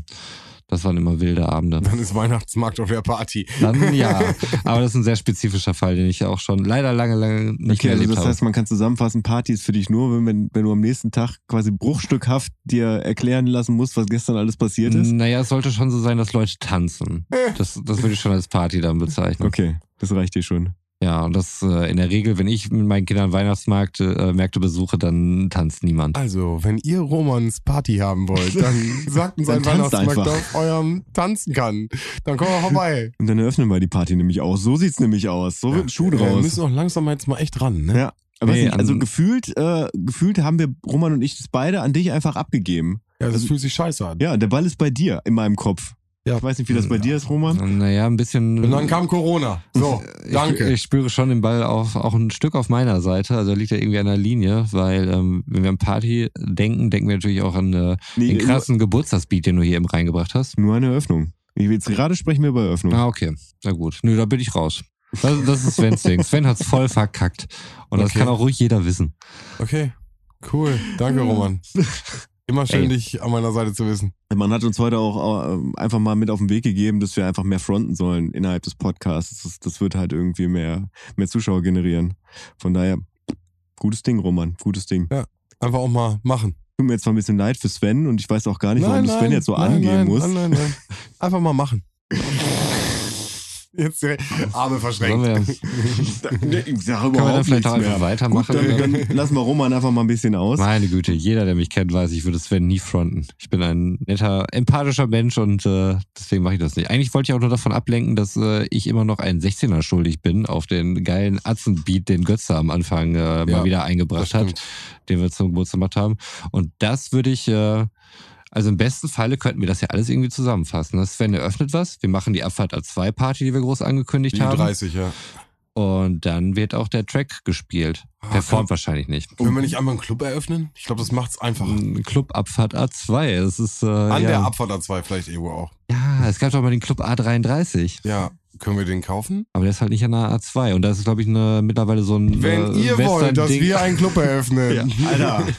das waren immer wilde Abende. Dann ist Weihnachtsmarkt auf der Party. Dann ja, *laughs* aber das ist ein sehr spezifischer Fall, den ich ja auch schon leider lange, lange nicht Okay, mehr also erlebt das habe. heißt, man kann zusammenfassen, Party ist für dich nur, wenn, wenn, wenn du am nächsten Tag quasi bruchstückhaft dir erklären lassen musst, was gestern alles passiert ist. Naja, es sollte schon so sein, dass Leute tanzen. Das, das würde ich schon als Party dann bezeichnen. Okay, das reicht dir schon. Ja, und das äh, in der Regel, wenn ich mit meinen Kindern Weihnachtsmärkte äh, Märkte besuche, dann tanzt niemand. Also, wenn ihr Romans Party haben wollt, dann *laughs* sagt uns ein Weihnachtsmarkt auf eurem tanzen kann. Dann kommen wir vorbei. Und dann eröffnen wir die Party nämlich auch. So sieht's nämlich aus. So wird ein Schuh Wir draus. müssen auch langsam jetzt mal echt ran, ne? Ja. Aber Nee, nicht, also gefühlt, äh, gefühlt haben wir, Roman und ich, das beide an dich einfach abgegeben. Ja, das Also- fühlt sich scheiße an. Ja, der Ball ist bei dir in meinem Kopf. Ja. Ich weiß nicht, wie das bei dir ist, Roman. Naja, ein bisschen. Und dann kam Corona. So, Ich, danke. ich spüre schon den Ball auf, auch ein Stück auf meiner Seite. Also liegt er irgendwie an der Linie, weil ähm, wenn wir an Party denken, denken wir natürlich auch an äh, Nee, den krassen Geburtstagsbeat, den du hier eben reingebracht hast. Nur eine Eröffnung. Ich will jetzt gerade sprechen wir über Eröffnung. Ah, okay. Na gut. Nö, da bin ich raus. Das, das ist Svens Ding. Sven hat's voll verkackt. Und das Okay. kann auch ruhig jeder wissen. Okay, cool. Danke, Roman. *laughs* Immer schön, Ey. dich an meiner Seite zu wissen. Man hat uns heute auch äh, einfach mal mit auf den Weg gegeben, dass wir einfach mehr fronten sollen innerhalb des Podcasts. Das, das wird halt irgendwie mehr, mehr Zuschauer generieren. Von daher, gutes Ding, Roman. Gutes Ding. Einfach auch mal machen. Tut mir jetzt zwar ein bisschen leid für Sven und ich weiß auch gar nicht, warum du Sven jetzt so nein, angehen nein, musst. Nein, nein, nein. *laughs* Einfach mal machen. Jetzt direkt Arme verschränkt. *laughs* Ich sag können wir dann vielleicht auch einfach mehr. weitermachen? Gut, dann, dann lassen wir Roman einfach mal ein bisschen aus. Meine Güte, jeder, der mich kennt, weiß, ich würde Sven nie fronten. Ich bin ein netter, empathischer Mensch und äh, deswegen mache ich das nicht. Eigentlich wollte ich auch nur davon ablenken, dass äh, ich immer noch einen 16er schuldig bin auf den geilen Atzenbeat, den Götze am Anfang äh, Ja, mal wieder eingebracht hat, den wir zum Geburtstag gemacht haben. Und das würde ich, äh, also im besten Falle könnten wir das ja alles irgendwie zusammenfassen. Das Sven eröffnet was, wir machen die Abfahrt A2-Party, die wir groß angekündigt Die haben. 30, ja. Und dann wird auch der Track gespielt. Ah, Performt kann- wahrscheinlich nicht. Können wir nicht einmal einen Club eröffnen? Ich glaube, das macht's einfacher. Ein Club Abfahrt A2. Das ist äh, An ja. der Abfahrt A2 vielleicht irgendwo auch. Ja, es gab doch mal den Club A33. Ja, können wir den kaufen? Aber der ist halt nicht an der A2. Und das ist, glaube ich, eine, mittlerweile so ein. Wenn äh, ihr wollt, dass wir einen Club eröffnen. *laughs* Alter. *laughs*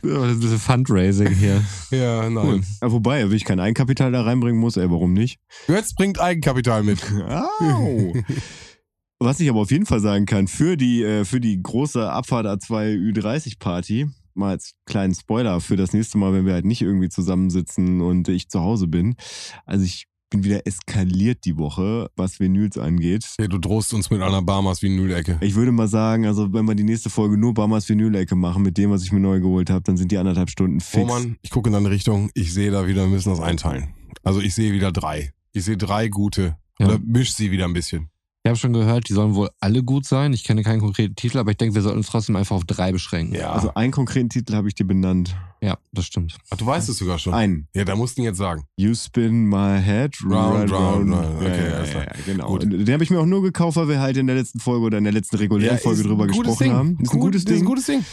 Ja, das ist ein bisschen Fundraising hier. ja, nein. Cool. Ja, wobei, wenn ich kein Eigenkapital da reinbringen muss, ey, warum nicht? Götz bringt Eigenkapital mit. *laughs* Au. Was ich aber auf jeden Fall sagen kann, für die, äh, für die große Abfahrt A2 Ü30 Party, mal als kleinen Spoiler für das nächste Mal, wenn wir halt nicht irgendwie zusammensitzen und ich zu Hause bin. Also ich bin wieder eskaliert die Woche, was Vinyls angeht. Hey, du drohst uns mit einer Barmas wie Nühlecke. Ich würde mal sagen, also wenn wir die nächste Folge nur Bamas Vinylecke machen mit dem, was ich mir neu geholt habe, dann sind die anderthalb Stunden fix. Roman, ich gucke in deine Richtung. Ich sehe da wieder, wir müssen das einteilen. Also ich sehe wieder drei. Ich sehe drei gute. Ja. Oder misch sie wieder ein bisschen. Ich habe schon gehört, die sollen wohl alle gut sein. Ich kenne keinen konkreten Titel, aber ich denke, wir sollten uns trotzdem einfach auf drei beschränken. Ja. Also einen konkreten Titel habe ich dir benannt. Ja, das stimmt. Ach, du weißt es sogar schon. Einen. Ja, da musst du ihn jetzt sagen. You spin my head Round, round, round. Ja, Okay, ja, ja, klar. ja, genau. Gut. Den habe ich mir auch nur gekauft, weil wir halt in der letzten Folge oder in der letzten regulären Ja, Folge drüber gesprochen Ding. haben. Ist ein Gut, gutes Ist ein Ding. gutes Ding.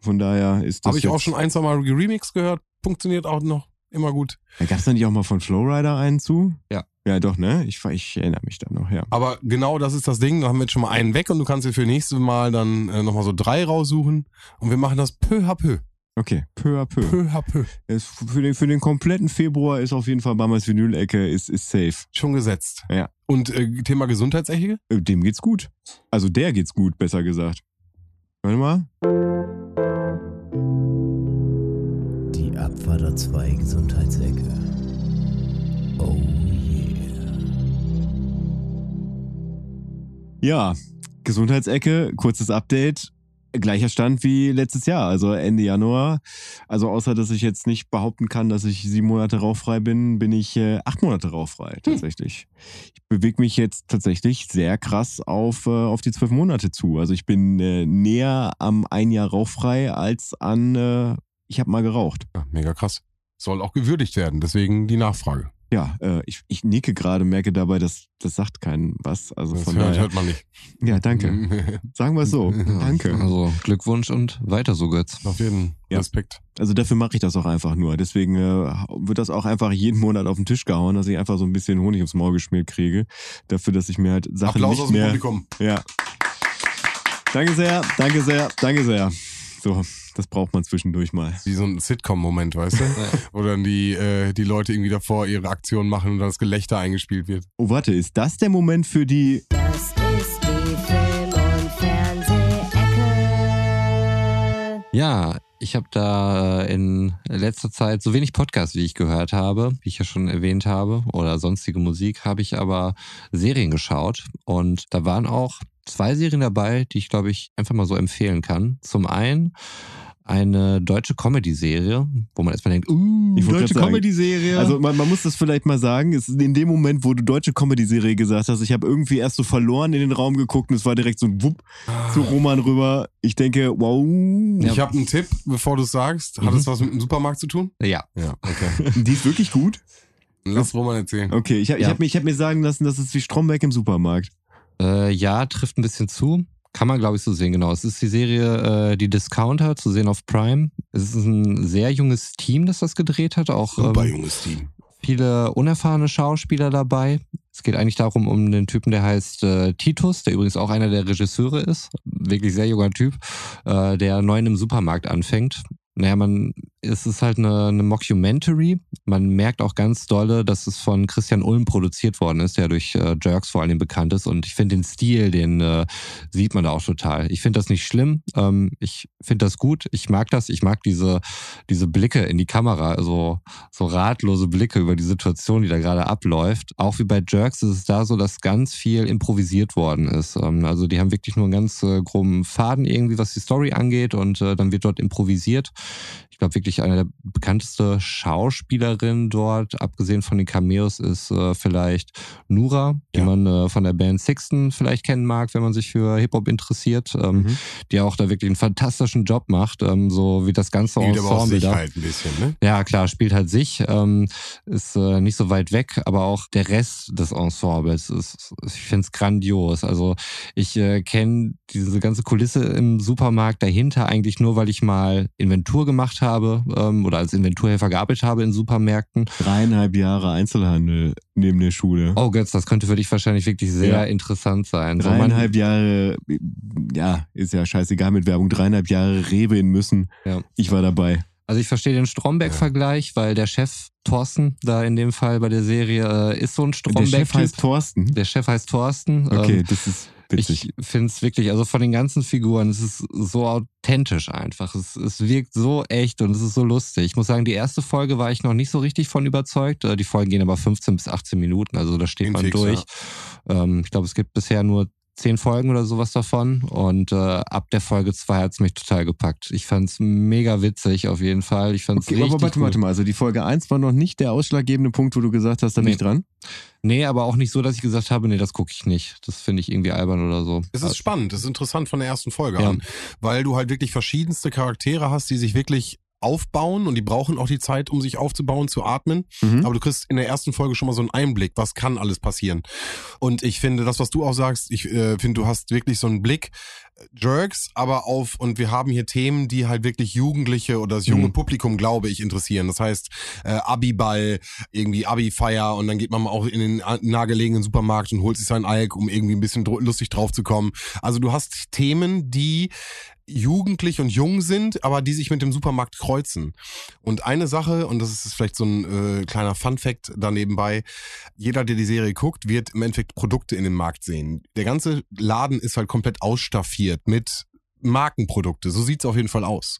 Von daher ist das. Habe ich auch schon ein, zwei Mal geremix gehört. Funktioniert auch noch. Immer gut. Gab es da nicht auch mal von Flowrider einen zu? Ja. Ja, doch, ne? Ich, ich erinnere mich da noch, ja. Aber genau das ist das Ding. Da haben wir jetzt schon mal einen weg und du kannst dir für nächstes Mal dann äh, nochmal so drei raussuchen. Und wir machen das peu à peu. Okay, peu à peu. Peu à peu. Es, für, den, für den kompletten Februar ist auf jeden Fall Bamas Vinyl-Ecke ist, ist safe. Schon gesetzt. Ja. Und äh, Thema Gesundheitsecke? Äh, Dem geht's gut. Also der geht's gut, besser gesagt. Warte mal. Die Abfahrt 2 Gesundheitsecke. Oh yeah. Ja, Gesundheitsecke, kurzes Update. Gleicher Stand wie letztes Jahr, also Ende Januar. Also außer, dass ich jetzt nicht behaupten kann, dass ich sieben Monate rauchfrei bin, bin ich äh, acht Monate rauchfrei tatsächlich. Ich bewege mich jetzt tatsächlich sehr krass auf, äh, auf die zwölf Monate zu. Also ich bin äh, näher am ein Jahr rauchfrei als an, äh, ich habe mal geraucht. Ja, mega krass. Soll auch gewürdigt werden. Deswegen die Nachfrage. Ja, äh, ich, ich nicke gerade, merke dabei, dass das sagt keinen was. Also Das von hört, daher. hört man nicht. Ja, danke. Sagen wir es so. *laughs* Danke. Also Glückwunsch und weiter so, Götz. Auf jeden Ja. Respekt. Also dafür mache ich das auch einfach nur. Deswegen äh, wird das auch einfach jeden Monat auf den Tisch gehauen, dass ich einfach so ein bisschen Honig ums Maul geschmiert kriege. Dafür, dass ich mir halt Sachen Applaus nicht aus dem mehr... Publikum. Ja. Danke sehr, danke sehr, danke sehr. So, das braucht man zwischendurch mal. Wie so ein Sitcom-Moment, weißt du? Wo dann die, äh, die Leute irgendwie davor ihre Aktion machen und dann das Gelächter eingespielt wird. Oh, warte, ist das der Moment für die... Das ist die Film- und Fernsehecke. Ja, ich habe da äh, in letzter Zeit so wenig Podcasts, wie ich gehört habe, wie ich ja schon erwähnt habe, oder sonstige Musik, habe ich aber Serien geschaut. Und da waren auch zwei Serien dabei, die ich, glaube ich, einfach mal so empfehlen kann. Zum einen eine deutsche Comedy-Serie, wo man erstmal denkt, uh, deutsche Comedy-Serie. Also man, man muss das vielleicht mal sagen, es ist in dem Moment, wo du deutsche Comedy-Serie gesagt hast, ich habe irgendwie erst so verloren in den Raum geguckt und es war direkt so ein Wupp zu Roman rüber. Ich denke, wow. Ich habe einen Tipp, bevor du es sagst. Hat es was mit dem Supermarkt zu tun? ja. Ja, okay. *laughs* Die ist wirklich gut. Lass Roman erzählen. Okay, ich habe Ja. ich hab mir, ich hab mir sagen lassen, das ist wie Stromberg im Supermarkt. Äh, ja, trifft ein bisschen zu. Kann man, glaube ich, so sehen, genau. Es ist die Serie äh, Die Discounter, zu sehen auf Prime. Es ist ein sehr junges Team, das das gedreht hat. Auch Super ähm, junges Team. viele unerfahrene Schauspieler dabei. Es geht eigentlich darum, um den Typen, der heißt äh, Titus, der übrigens auch einer der Regisseure ist. Wirklich sehr junger Typ, äh, der neu in einem Supermarkt anfängt. Naja, man, es ist halt eine, eine Mockumentary. Man merkt auch ganz dolle, dass es von Christian Ulm produziert worden ist, der durch äh, Jerks vor allem bekannt ist. Und ich finde den Stil, den äh, sieht man da auch total. Ich finde das nicht schlimm. Ähm, ich finde das gut. Ich mag das. Ich mag diese, diese Blicke in die Kamera, also so ratlose Blicke über die Situation, die da gerade abläuft. Auch wie bei Jerks ist es da so, dass ganz viel improvisiert worden ist. Ähm, also die haben wirklich nur einen ganz äh, groben Faden irgendwie, was die Story angeht und äh, dann wird dort improvisiert. Ich glaube wirklich eine der bekannteste Schauspielerin dort, abgesehen von den Cameos, ist äh, vielleicht Nura, die Ja. man äh, von der Band Sixten vielleicht kennen mag, wenn man sich für Hip-Hop interessiert, ähm, Mhm. die auch da wirklich einen fantastischen Job macht, ähm, so wie das ganze Spielt aber auch Ensemble sich da. halt ein bisschen, ne? Ja, klar, spielt halt sich, ähm, ist äh, nicht so weit weg, aber auch der Rest des Ensembles ist, ich finde es grandios. Also ich äh, kenne diese ganze Kulisse im Supermarkt dahinter eigentlich nur, weil ich mal Inventur gemacht habe ähm, oder als Inventurhelfer gearbeitet habe in Supermärkten. Dreieinhalb Jahre Einzelhandel neben der Schule. Oh Götz, das könnte für dich wahrscheinlich wirklich sehr Ja. interessant sein. So, Dreieinhalb Jahre, ja, ist ja scheißegal mit Werbung, dreieinhalb Jahre Rewe in Müssen. Ja. Ich war dabei. Also ich verstehe den Stromberg-Vergleich, weil der Chef Thorsten da in dem Fall bei der Serie äh, ist so ein Der Stromberg-Typ. Chef heißt Thorsten. Der Chef heißt Thorsten. Okay, Ähm, das ist witzig. Ich finde es wirklich, also von den ganzen Figuren, es ist so authentisch einfach. Es, es wirkt so echt und es ist so lustig. Ich muss sagen, die erste Folge war ich noch nicht so richtig von überzeugt. Äh, Die Folgen gehen aber 15 bis 18 Minuten, also da steht Gehen man fix, durch. Ähm, ich glaube, es gibt bisher nur zehn Folgen oder sowas davon und äh, ab der Folge zwei hat's mich total gepackt. Ich fand's mega witzig auf jeden Fall. Ich fand's Okay, richtig aber warte, warte mal. Also die Folge 1 war noch nicht der ausschlaggebende Punkt, wo du gesagt hast, da bin Nee. ich dran. Nee, aber auch nicht so, dass ich gesagt habe, nee, das gucke ich nicht. Das finde ich irgendwie albern oder so. Es ist spannend, es ist interessant von der ersten Folge Ja. an, weil du halt wirklich verschiedenste Charaktere hast, die sich wirklich aufbauen und die brauchen auch die Zeit, um sich aufzubauen, zu atmen. Mhm. Aber du kriegst in der ersten Folge schon mal so einen Einblick, was kann alles passieren. Und ich finde, das, was du auch sagst, ich äh, finde, du hast wirklich so einen Blick, äh, Jerks, aber auf, und wir haben hier Themen, die halt wirklich Jugendliche oder das junge Mhm. Publikum, glaube ich, interessieren. Das heißt, äh, Abiball, irgendwie Abi-Feier und dann geht man mal auch in den nahegelegenen Supermarkt und holt sich sein Alk, um irgendwie ein bisschen dr- lustig drauf zu kommen. Also du hast Themen, die jugendlich und jung sind, aber die sich mit dem Supermarkt kreuzen. Und eine Sache, und das ist vielleicht so ein äh, kleiner Fun-Fact da nebenbei, jeder, der die Serie guckt, wird im Endeffekt Produkte in dem Markt sehen. Der ganze Laden ist halt komplett ausstaffiert mit Markenprodukte, so sieht's auf jeden Fall aus.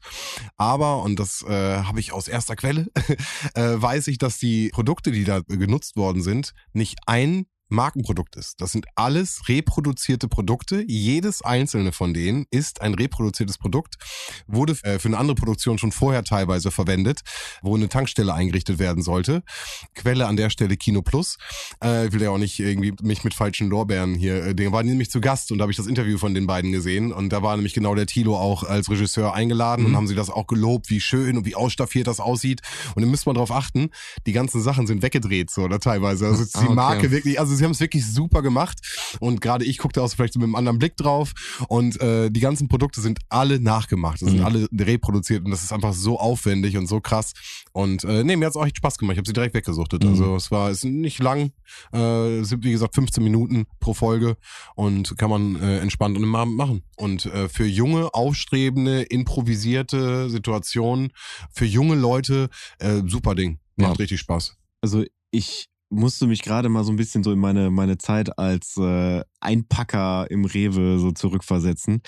Aber, und das äh, habe ich aus erster Quelle, *laughs* äh, weiß ich, dass die Produkte, die da genutzt worden sind, nicht ein Markenprodukt ist. Das sind alles reproduzierte Produkte. Jedes einzelne von denen ist ein reproduziertes Produkt, wurde äh, für eine andere Produktion schon vorher teilweise verwendet, wo eine Tankstelle eingerichtet werden sollte. Quelle an der Stelle Kino Plus. Äh, ich will ja auch nicht irgendwie mich mit falschen Lorbeeren hier. Äh, der war nämlich zu Gast und da habe ich das Interview von den beiden gesehen und da war nämlich genau der Tilo auch als Regisseur eingeladen und haben sie das auch gelobt, wie schön und wie ausstaffiert das aussieht. Und dann müsst man darauf achten, die ganzen Sachen sind weggedreht so oder teilweise. Also Ah, die okay. Marke wirklich, also sie haben es wirklich super gemacht und gerade ich guckte auch so vielleicht so mit einem anderen Blick drauf und äh, die ganzen Produkte sind alle nachgemacht, das sind Mhm. alle reproduziert und das ist einfach so aufwendig und so krass und äh, nee, mir hat's auch echt Spaß gemacht. Ich habe sie direkt weggesuchtet. Mhm. Also es war ist nicht lang, äh, es sind wie gesagt 15 Minuten pro Folge und kann man äh, entspannt und im Abend machen. Und äh, für junge, aufstrebende, improvisierte Situationen, für junge Leute, äh, super Ding. Macht Ja. richtig Spaß. Also ich musste mich gerade mal so ein bisschen so in meine, meine Zeit als äh, Einpacker im Rewe so zurückversetzen.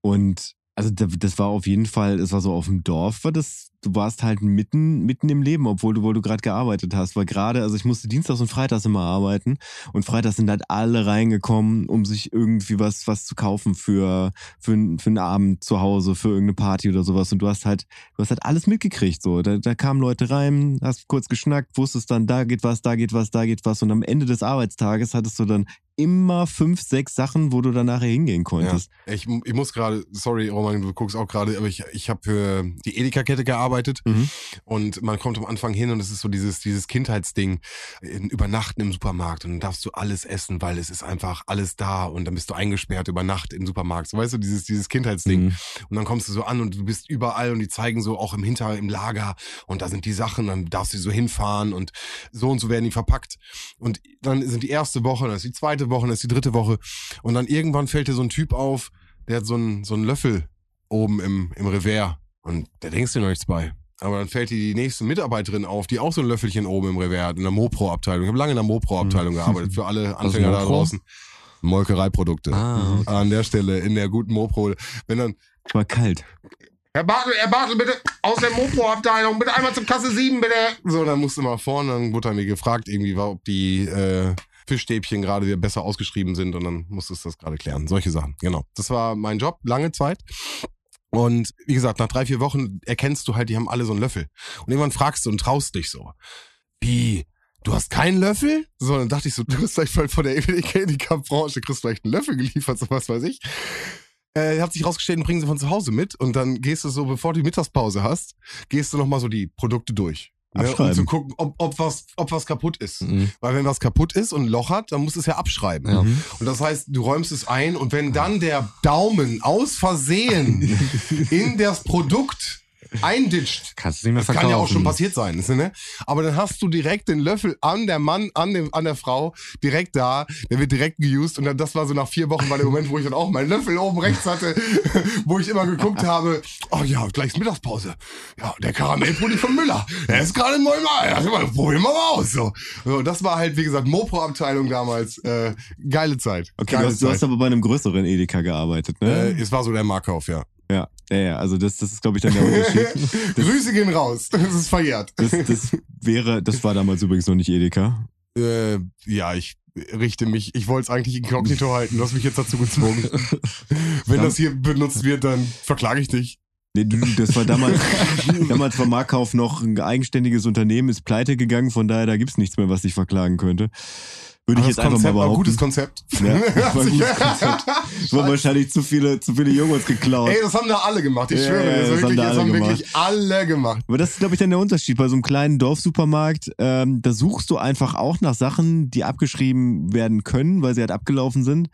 Und Also da- das war auf jeden Fall, es war so auf dem Dorf, war das, du warst halt mitten, mitten im Leben, obwohl du, obwohl du gerade gearbeitet hast. Weil gerade, also ich musste Dienstags und Freitags immer arbeiten und Freitags sind halt alle reingekommen, um sich irgendwie was, was zu kaufen für, für, für einen Abend zu Hause, für irgendeine Party oder sowas. Und du hast halt, du hast halt alles mitgekriegt. So. Da, da kamen Leute rein, hast kurz geschnackt, wusstest dann, da geht was, da geht was, da geht was. Und am Ende des Arbeitstages hattest du dann immer fünf, sechs Sachen, wo du dann nachher hingehen konntest. Ich, ich muss gerade, sorry Roman, du guckst auch gerade, aber ich, ich habe für die Edeka-Kette gearbeitet Mhm. und man kommt am Anfang hin und es ist so dieses, dieses Kindheitsding, in, übernachten im Supermarkt und dann darfst du alles essen, weil es ist einfach alles da und dann bist du eingesperrt über Nacht im Supermarkt. So weißt du, dieses, dieses Kindheitsding. Mhm. Und dann kommst du so an und du bist überall und die zeigen so auch im Hinter, im Lager und da sind die Sachen, dann darfst du so hinfahren und so und so werden die verpackt. Und dann sind die erste Woche, dann ist die zweite Woche, dann ist die dritte Woche und dann irgendwann fällt dir so ein Typ auf, der hat so einen, so einen Löffel oben im, im Revers und da denkst du noch nichts bei. Aber dann fällt dir die nächste Mitarbeiterin auf, die auch so ein Löffelchen oben im Revers hat, in der Mopro-Abteilung. Ich habe lange in der Mopro-Abteilung gearbeitet, für alle *laughs* Anfänger da draußen. Molkereiprodukte. Ah, okay. An der Stelle, in der guten Mopro. Wenn dann, Es war kalt. Herr Bartel, Herr Bartel, bitte aus der Mopo-Abteilung, bitte einmal zur Kasse 7, bitte. So, dann musste mal vorne, dann wurde er mir gefragt, irgendwie, ob die äh, Fischstäbchen gerade wieder besser ausgeschrieben sind und dann musstest du das gerade klären. Solche Sachen, genau. Das war mein Job, lange Zeit. Und wie gesagt, nach drei, vier Wochen erkennst du halt, die haben alle so einen Löffel. Und irgendwann fragst du und traust dich so. Wie? Du hast keinen Löffel? So, dann dachte ich so, du bist vielleicht voll von der Edeka-Branche, kriegst vielleicht einen Löffel geliefert, so was weiß ich. Äh, hat sich rausgestellt, bringen sie von zu Hause mit und dann gehst du so, bevor du die Mittagspause hast, gehst du nochmal so die Produkte durch. Ne, um zu gucken, ob, ob, was, ob was kaputt ist. Mhm. Weil wenn was kaputt ist und ein Loch hat, dann musst du es ja abschreiben. Ja. Und das heißt, du räumst es ein und wenn dann der Daumen aus Versehen *laughs* in das Produkt einditscht, Kannst du nicht mehr das verkaufen. kann ja auch schon passiert sein, ist, ne? Aber dann hast du direkt den Löffel an der Mann, an, dem, an der Frau, direkt da, der wird direkt geused und dann, das war so nach vier Wochen war der Moment, wo ich dann auch meinen Löffel oben rechts hatte, *laughs* wo ich immer geguckt habe, oh ja, gleich ist Mittagspause. Ja, der Karamellpulli von Müller, der ist gerade neu mal, ja, mal, probieren wir mal aus. So. so, das war halt, wie gesagt, Mopo-Abteilung damals, äh, geile Zeit. Okay, du geile hast, du hast Zeit. aber bei einem größeren Edeka gearbeitet, ne? Äh, es war so der Marktkauf, ja. ja, ja, ja, also das, das ist, glaube ich, dann der Unterschied. *laughs* Grüße gehen raus, das ist verjährt. Das, das wäre, das war damals übrigens noch nicht Edeka. Äh, ja, ich richte mich, ich wollte es eigentlich inkognito *laughs* halten, du hast mich jetzt dazu gezwungen. Wenn das hier benutzt wird, dann verklage ich dich. Nee, du, das war damals, *laughs* damals war Markkauf noch ein eigenständiges Unternehmen, ist pleite gegangen, von daher, da gibt's nichts mehr, was dich verklagen könnte. Würde ich jetzt das einfach mal Konzept war ein behaupten. gutes Konzept. Ja, das *laughs* war ein gutes Konzept. Wurden wahrscheinlich zu viele, zu viele Joghurts geklaut. Ey, das haben da alle gemacht, ich Ja, schwöre. das, das wirklich, haben da das alle haben gemacht. wirklich alle gemacht. Aber das ist, glaube ich, dann der Unterschied. Bei so einem kleinen Dorfsupermarkt, ähm, da suchst du einfach auch nach Sachen, die abgeschrieben werden können, weil sie halt abgelaufen sind.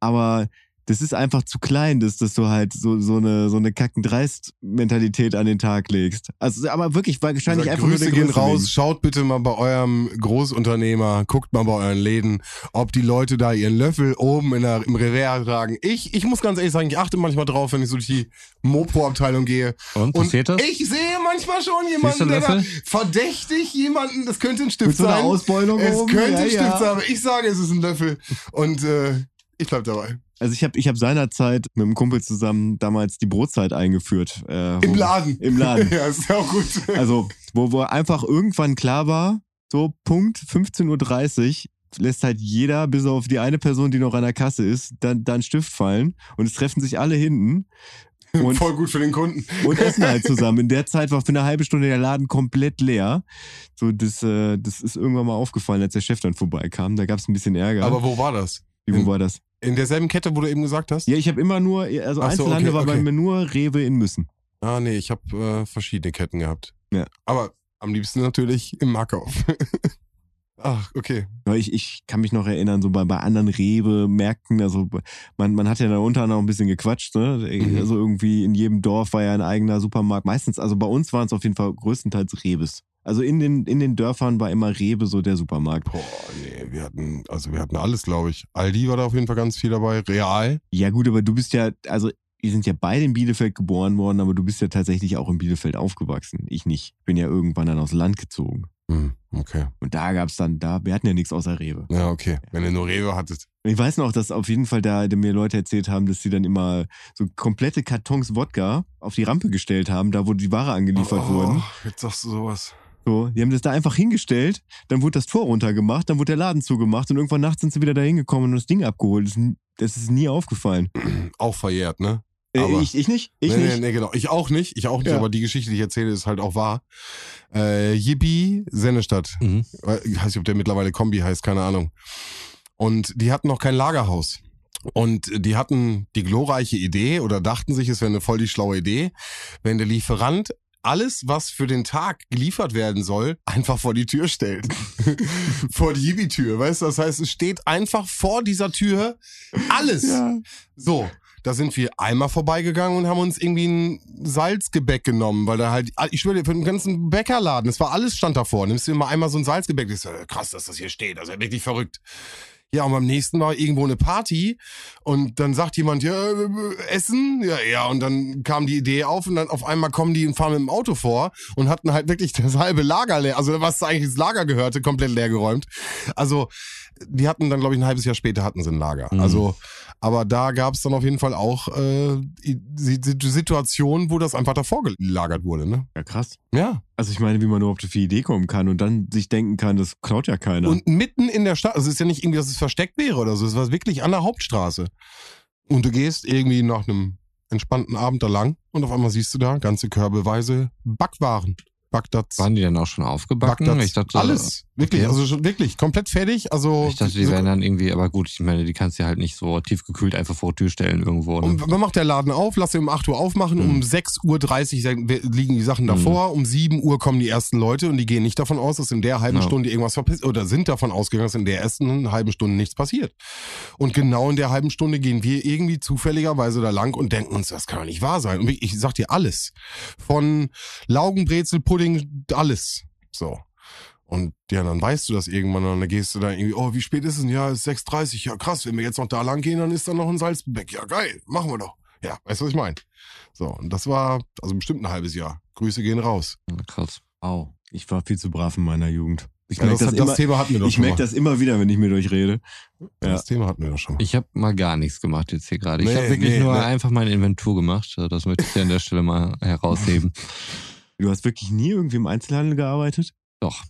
Aber das ist einfach zu klein, dass, dass du halt so, so eine, so eine Kackendreist-Mentalität an den Tag legst. Also, aber wirklich, wahrscheinlich Gesagt, einfach nur Grüße der gehen Größe raus, wegen. schaut bitte mal bei eurem Großunternehmer, guckt mal bei euren Läden, ob die Leute da ihren Löffel oben in der, im Revers tragen. Ich, ich muss ganz ehrlich sagen, ich achte manchmal drauf, wenn ich so durch die Mopo-Abteilung gehe. Und passiert das? ich sehe manchmal schon jemanden, der da verdächtig jemanden, das könnte ein Stift Mit so einer sein. Ausbeulung es oben. könnte ja, ein Stift ja. sein, aber ich sage, es ist ein Löffel. Und äh, ich bleib dabei. Also ich habe ich hab seinerzeit mit einem Kumpel zusammen damals die Brotzeit eingeführt. Äh, Im Laden. Im Laden. *laughs* ja, ist ja auch gut. Also, wo, wo einfach irgendwann klar war, so Punkt 15.30 Uhr lässt halt jeder, bis auf die eine Person, die noch an der Kasse ist, dann, dann Stift fallen und es treffen sich alle hinten *laughs* und, Voll gut für den Kunden. und essen halt zusammen. In der Zeit war für eine halbe Stunde der Laden komplett leer. So, das, äh, das ist irgendwann mal aufgefallen, als der Chef dann vorbeikam. Da gab es ein bisschen Ärger. Aber wo war das? Wie, wo war das? In derselben Kette, wo du eben gesagt hast? Ja, ich habe immer nur, also Ach so, Einzelhandel okay, war bei okay. mir nur Rewe in Müssen. Ah, nee, ich habe äh, verschiedene Ketten gehabt. Ja. Aber am liebsten natürlich im Markauf. *laughs* Ach, okay. Ich, ich kann mich noch erinnern, so bei, bei anderen Rewe-Märkten, also man, man hat ja da unter anderem ein bisschen gequatscht, ne? Mhm. Also irgendwie in jedem Dorf war ja ein eigener Supermarkt. Meistens, also bei uns waren es auf jeden Fall größtenteils Rebes. Also in den, in den Dörfern war immer Rewe so der Supermarkt. Boah, nee, wir hatten, also wir hatten alles, glaube ich. Aldi war da auf jeden Fall ganz viel dabei. Real. Ja gut, aber du bist ja, also wir sind ja beide in Bielefeld geboren worden, aber du bist ja tatsächlich auch in Bielefeld aufgewachsen. Ich nicht. Bin ja irgendwann dann aufs Land gezogen. Hm, okay. Und da gab's dann, da, wir hatten ja nichts außer Rewe. Ja, okay. Wenn ihr nur Rewe hattet. Ich weiß noch, dass auf jeden Fall da mir Leute erzählt haben, dass sie dann immer so komplette Kartons Wodka auf die Rampe gestellt haben, da wo die Ware angeliefert oh, wurden. Jetzt sagst du sowas. So, die haben das da einfach hingestellt, dann wurde das Tor runtergemacht, dann wurde der Laden zugemacht und irgendwann nachts sind sie wieder da hingekommen und das Ding abgeholt. Das, das ist nie aufgefallen. *clears throat* Auch verjährt, ne? Äh, Aber- ich, ich nicht? Ich nee, nicht? Nee, nee, genau. Ich auch nicht. Ich auch nicht, Ja. aber die Geschichte, die ich erzähle, ist halt auch wahr. Äh, Yippie, Sennestadt. Mhm. Ich weiß nicht, ob der mittlerweile Kombi heißt, keine Ahnung. Und die hatten noch kein Lagerhaus. Und die hatten die glorreiche Idee oder dachten sich, es wäre eine voll die schlaue Idee, wenn der Lieferant alles, was für den Tag geliefert werden soll, einfach vor die Tür stellt. *laughs* vor die Yibi-Tür, weißt du? Das heißt, es steht einfach vor dieser Tür alles. Ja. So, da sind wir einmal vorbeigegangen und haben uns irgendwie ein Salzgebäck genommen, weil da halt, ich schwöre dir, für den ganzen Bäckerladen, das war alles stand davor. Nimmst du mal einmal so ein Salzgebäck, das ist ja krass, dass das hier steht, das ist ja wirklich verrückt. Ja, und beim nächsten war irgendwo eine Party und dann sagt jemand, ja, äh, Essen? Ja, ja, und dann kam die Idee auf und dann auf einmal kommen die und fahren mit dem Auto vor und hatten halt wirklich das halbe Lager leer, also was eigentlich ins Lager gehörte, komplett leer geräumt. Also, die hatten dann, glaube ich, ein halbes Jahr später hatten sie ein Lager. Mhm. Also, aber da gab es dann auf jeden Fall auch äh, die, die Situation, wo das einfach davor gelagert wurde, ne? ja, krass. Ja. Also ich meine, wie man überhaupt auf die Idee kommen kann und dann sich denken kann, das klaut ja keiner. Und mitten in der Stadt, also es ist ja nicht irgendwie, dass es versteckt wäre oder so, es war wirklich an der Hauptstraße. Und du gehst irgendwie nach einem entspannten Abend da lang und auf einmal siehst du da ganze körbeweise Backwaren. Bagdads. Waren die dann auch schon aufgebacken? Bagdads. Ich dachte, alles. Wirklich, okay. also schon wirklich komplett fertig. Also Ich dachte, die so- wären dann irgendwie, aber gut, ich meine, die kannst du halt nicht so tiefgekühlt einfach vor die Tür stellen irgendwo. Ne? Um, wann macht der Laden auf? Lass ihn um 8 Uhr aufmachen. Mhm. Um 6.30 Uhr liegen die Sachen davor. Um 7 Uhr kommen die ersten Leute und die gehen nicht davon aus, dass in der halben Ja. Stunde irgendwas verpisst oder sind davon ausgegangen, dass in der ersten halben Stunde nichts passiert. Und genau in der halben Stunde gehen wir irgendwie zufälligerweise da lang und denken uns, das kann doch nicht wahr sein. Und ich, ich sag dir alles. Von Laugenbrezel, Pudding, alles. So. Und ja, dann weißt du das irgendwann und dann gehst du da irgendwie, oh, wie spät ist es denn? Ja, es ist 6.30 Ja, krass, wenn wir jetzt noch da lang gehen, dann ist da noch ein Salzbeck. Ja, geil, machen wir doch. Ja, weißt du, was ich meine? So, und das war also bestimmt ein halbes Jahr. Grüße gehen raus. Ja, krass. Au, ich war viel zu brav in meiner Jugend. Ich Ja, merke das, das, das, immer, Thema hatten wir doch ich schon merk mal. das immer wieder, wenn ich mit euch rede. Ja. Das Thema hatten wir doch schon mal. Ich habe mal gar nichts gemacht jetzt hier gerade. Ich Nee, habe wirklich nee, nur nee. einfach meine Inventur gemacht. Das möchte ich hier an der Stelle mal herausheben. *laughs* Du hast wirklich nie irgendwie im Einzelhandel gearbeitet? Doch.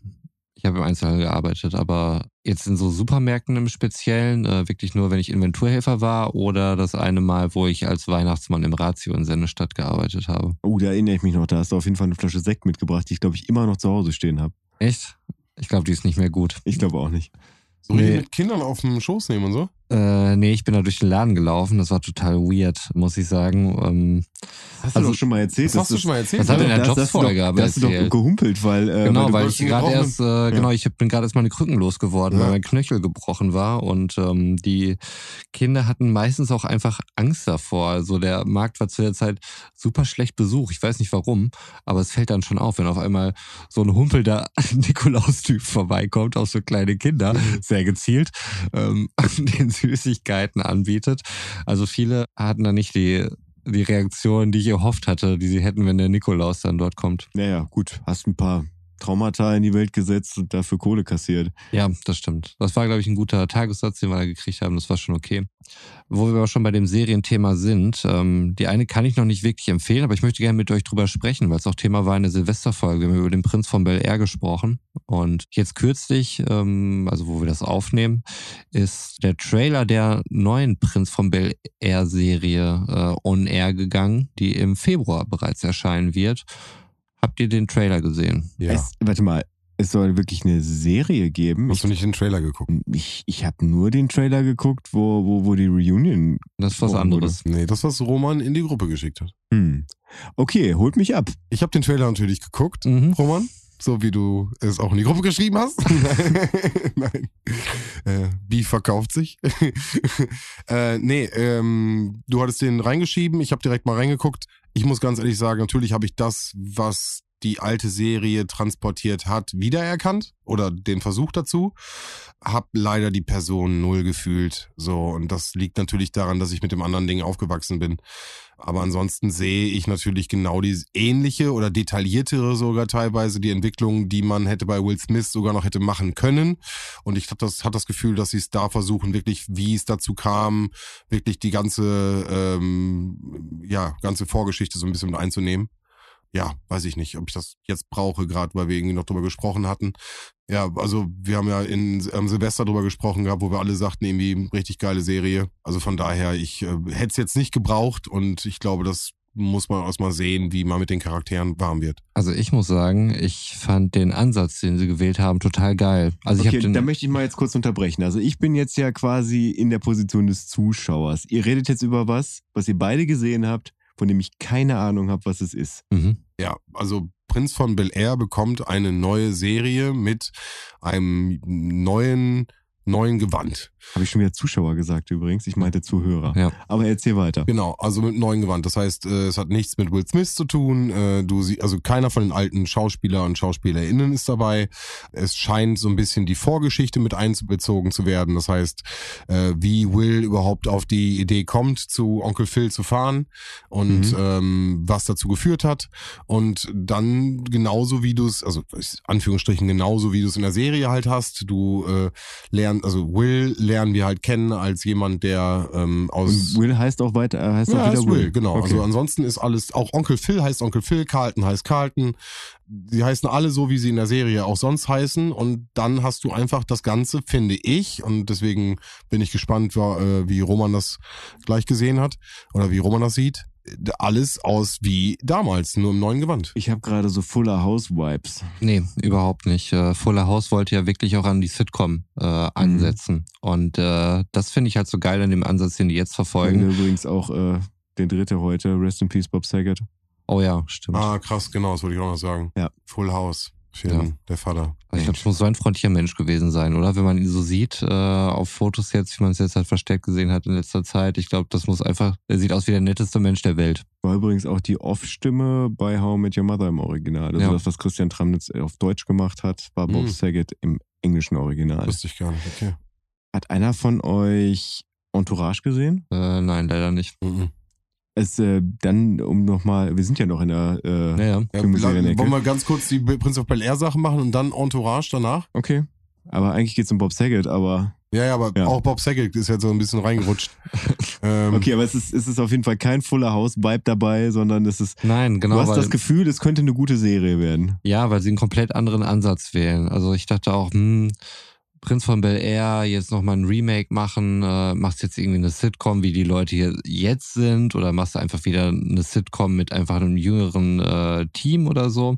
Ich habe im Einzelhandel gearbeitet, aber jetzt in so Supermärkten im Speziellen, äh, wirklich nur, wenn ich Inventurhelfer war oder das eine Mal, wo ich als Weihnachtsmann im Ratio in Sennestadt gearbeitet habe. Oh, da erinnere ich mich noch. Da hast du auf jeden Fall eine Flasche Sekt mitgebracht, die ich glaube ich immer noch zu Hause stehen habe. Echt? Ich glaube, die ist nicht mehr gut. Ich glaube auch nicht. So Nee. mit Kindern auf dem Schoß nehmen und so? Äh, nee, ich bin da durch den Laden gelaufen. Das war total weird, muss ich sagen. Ähm, hast Also, du doch schon mal erzählt. Das hast du schon mal erzählt. Das wir in der hast doch- aber hast du doch gehumpelt, weil, äh, genau, weil wolltest- ich gerade erst, äh, genau, ich hab- bin gerade erst meine Krücken losgeworden, Ja. weil mein Knöchel gebrochen war und ähm, die Kinder hatten meistens auch einfach Angst davor. Also der Markt war zu der Zeit super schlecht besucht. Ich weiß nicht warum, aber es fällt dann schon auf, wenn auf einmal so ein humpelnder *laughs* Nikolaustyp vorbeikommt, auch so kleine Kinder, sehr gezielt, ähm, *laughs* den Süßigkeiten anbietet. Also viele hatten da nicht die die Reaktion, die ich erhofft hatte, die sie hätten, wenn der Nikolaus dann dort kommt. Naja, gut. Hast ein paar Traumata in die Welt gesetzt und dafür Kohle kassiert. Ja, das stimmt. Das war, glaube ich, ein guter Tagessatz, den wir da gekriegt haben. Das war schon okay. Wo wir aber schon bei dem Serienthema sind, ähm, die eine kann ich noch nicht wirklich empfehlen, aber ich möchte gerne mit euch drüber sprechen, weil es auch Thema war in der Silvesterfolge. Wir haben über den Prinz von Bel Air gesprochen. Und jetzt kürzlich, ähm, also wo wir das aufnehmen, ist der Trailer der neuen Prinz von Bel Air Serie äh, on Air gegangen, die im Februar bereits erscheinen wird. Habt ihr den Trailer gesehen? Ja. Es, warte mal, es soll wirklich eine Serie geben. Hast du nicht den Trailer geguckt? Ich, ich habe nur den Trailer geguckt, wo, wo, wo die Reunion. Das ist was anderes. Nee, das, was Roman in die Gruppe geschickt hat. Hm. Okay, holt mich ab. Ich habe den Trailer natürlich geguckt, Mhm. Roman. So wie du es auch in die Gruppe geschrieben hast. *laughs* Nein. Äh, Beef verkauft sich. *laughs* äh, nee, ähm, du hattest den reingeschrieben. Ich habe direkt mal reingeguckt. Ich muss ganz ehrlich sagen, natürlich habe ich das, was die alte Serie transportiert hat, wiedererkannt oder den Versuch dazu. Hab leider die Person null gefühlt. So, und das liegt natürlich daran, dass ich mit dem anderen Ding aufgewachsen bin. Aber ansonsten sehe ich natürlich genau die ähnliche oder detailliertere sogar teilweise die Entwicklung, die man hätte bei Will Smith sogar noch hätte machen können. Und ich habe das, hat das Gefühl, dass sie es da versuchen, wirklich, wie es dazu kam, wirklich die ganze, ähm, ja, ganze Vorgeschichte so ein bisschen mit einzunehmen ja, weiß ich nicht, ob ich das jetzt brauche, gerade weil wir irgendwie noch drüber gesprochen hatten. Ja, also wir haben ja in am Silvester drüber gesprochen gehabt, wo wir alle sagten, irgendwie richtig geile Serie. Also von daher, ich äh, hätte es jetzt nicht gebraucht und ich glaube, das muss man erstmal sehen, wie man mit den Charakteren warm wird. Also ich muss sagen, ich fand den Ansatz, den sie gewählt haben, total geil. Also ich okay, habe den da möchte ich mal jetzt kurz unterbrechen. Also ich bin jetzt ja quasi in der Position des Zuschauers. Ihr redet jetzt über was, was ihr beide gesehen habt, von dem ich keine Ahnung habe, was es ist. mhm. Ja, also Prinz von Bel Air bekommt eine neue Serie mit einem neuen neuen Gewand. Habe ich schon wieder Zuschauer gesagt übrigens. Ich meinte Zuhörer. Ja. Aber erzähl weiter. Genau, also mit neuen Gewand. Das heißt, äh, es hat nichts mit Will Smith zu tun. Äh, Du sie, also keiner von den alten Schauspieler und Schauspielerinnen ist dabei. Es scheint so ein bisschen die Vorgeschichte mit einbezogen zu werden. Das heißt, äh, wie Will überhaupt auf die Idee kommt, zu Onkel Phil zu fahren und Mhm. ähm, was dazu geführt hat. Und dann genauso wie du es, also Anführungsstrichen genauso wie du es in der Serie halt hast. Du äh, lernst, also Will lernen wir halt kennen als jemand, der ähm, aus Und Will heißt auch weiter, äh, heißt ja, auch wieder ist Will, genau. Okay. Also ansonsten ist alles, auch Onkel Phil heißt Onkel Phil, Carlton heißt Carlton. Die heißen alle so, wie sie in der Serie auch sonst heißen. Und dann hast du einfach das Ganze, finde ich, und deswegen bin ich gespannt, äh, wie Roman das gleich gesehen hat oder wie Roman das sieht. Alles aus wie damals, nur im neuen Gewand. ich habe gerade so Fuller House Vibes. Nee, überhaupt nicht. Äh, Fuller House wollte ja wirklich auch an die Sitcom äh, ansetzen. Und äh, das finde ich halt so geil an dem Ansatz, den die jetzt verfolgen. Folgen übrigens auch äh, den dritte heute. Rest in Peace, Bob Saget. Oh ja, stimmt. Ah, krass, genau, das wollte ich auch noch sagen. Ja. Full House. Für Ja. der Vater. Also ich glaube, es muss so ein freundlicher Mensch gewesen sein, oder? Wenn man ihn so sieht, äh, auf Fotos jetzt, wie man es jetzt halt verstärkt gesehen hat in letzter Zeit. Ich glaube, das muss einfach, er sieht aus wie der netteste Mensch der Welt. War übrigens auch die Off-Stimme bei How I Met Your Mother im Original. Also Ja. das, was Christian Tramnitz auf Deutsch gemacht hat, war Bob Mhm. Saget im englischen Original. Wusste ich gar nicht, okay. Hat einer von euch Entourage gesehen? Äh, nein, leider nicht. Mhm. Es äh, dann, um nochmal, wir sind ja noch in der äh, Naja. Ja, wollen wir ganz kurz die Prince of Bel Air Sachen machen und dann Entourage danach? Okay. Aber eigentlich geht's um Bob Saget, aber Ja, ja, aber Ja. auch Bob Saget ist jetzt so ein bisschen reingerutscht. *laughs* ähm, okay, aber es ist, es ist auf jeden Fall kein Fuller House Vibe dabei, sondern es ist, Nein, genau. du hast weil, das Gefühl, es könnte eine gute Serie werden. ja, weil sie einen komplett anderen Ansatz wählen. Also ich dachte auch, hm, Prinz von Bel Air jetzt nochmal ein Remake machen, äh, machst jetzt irgendwie eine Sitcom, wie die Leute hier jetzt sind, oder machst du einfach wieder eine Sitcom mit einfach einem jüngeren äh, Team oder so.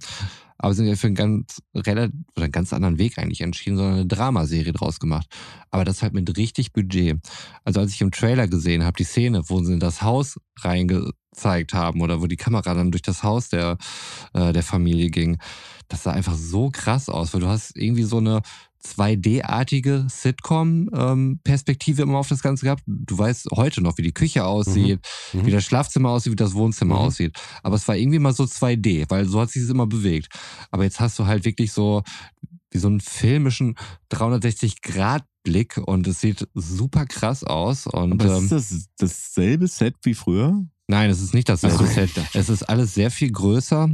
Aber sind ja für einen ganz relativ oder einen ganz anderen Weg eigentlich entschieden, sondern eine Dramaserie draus gemacht. Aber das halt mit richtig Budget. Also als ich im Trailer gesehen habe, die Szene, wo sie in das Haus reingezeigt haben oder wo die Kamera dann durch das Haus der, äh, der Familie ging, das sah einfach so krass aus, weil du hast irgendwie so eine 2D-artige Sitcom-Perspektive immer auf das Ganze gehabt. Du weißt heute noch, wie die Küche aussieht, Mhm. wie das Schlafzimmer aussieht, wie das Wohnzimmer Mhm. aussieht. Aber es war irgendwie mal so 2D, weil so hat sich es immer bewegt. Aber jetzt hast du halt wirklich so wie so einen filmischen 360-Grad-Blick und es sieht super krass aus. Und Aber ähm, ist das dasselbe Set wie früher? Nein, es ist nicht dasselbe Ach so. Set. Es ist alles sehr viel größer,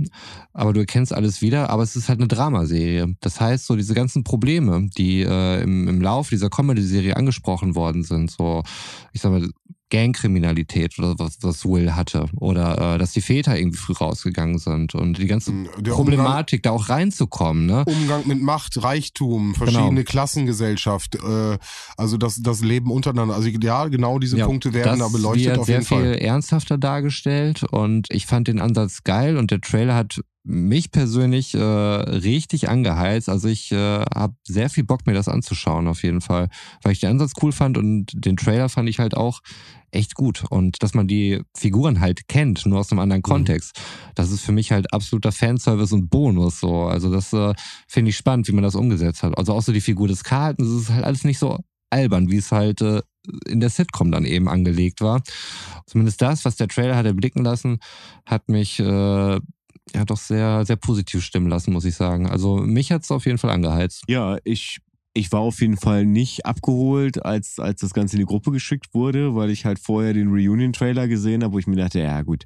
aber du erkennst alles wieder, aber es ist halt eine Dramaserie. Das heißt, so diese ganzen Probleme, die äh, im, im Lauf dieser Comedy-Serie angesprochen worden sind, so, ich sag mal, Gangkriminalität oder was, was Will hatte oder äh, dass die Väter irgendwie früh rausgegangen sind und die ganze Mhm. der Problematik, da auch reinzukommen, ne? Umgang mit Macht, Reichtum, verschiedene Klassengesellschaft, äh, also das, das Leben untereinander. Also ja, genau diese Ja, Punkte werden da beleuchtet wird auf sehr jeden viel Fall. ernsthafter dargestellt und ich fand den Ansatz geil und der Trailer hat mich persönlich äh, richtig angeheizt. Also ich äh, habe sehr viel Bock, mir das anzuschauen auf jeden Fall, weil ich den Ansatz cool fand und den Trailer fand ich halt auch echt gut. Und dass man die Figuren halt kennt, nur aus einem anderen Kontext, das ist für mich halt absoluter Fanservice und Bonus so. Also das äh, finde ich spannend, wie man das umgesetzt hat. Also auch so die Figur des Carlton, das ist halt alles nicht so albern, wie es halt äh, in der Sitcom dann eben angelegt war. Zumindest das, was der Trailer hat erblicken lassen, hat mich äh, ja doch sehr, sehr positiv stimmen lassen, muss ich sagen. Also mich hat's auf jeden Fall angeheizt. Ja, ich, ich war auf jeden Fall nicht abgeholt, als, als das Ganze in die Gruppe geschickt wurde, weil ich halt vorher den Reunion-Trailer gesehen habe, wo ich mir dachte, ja gut,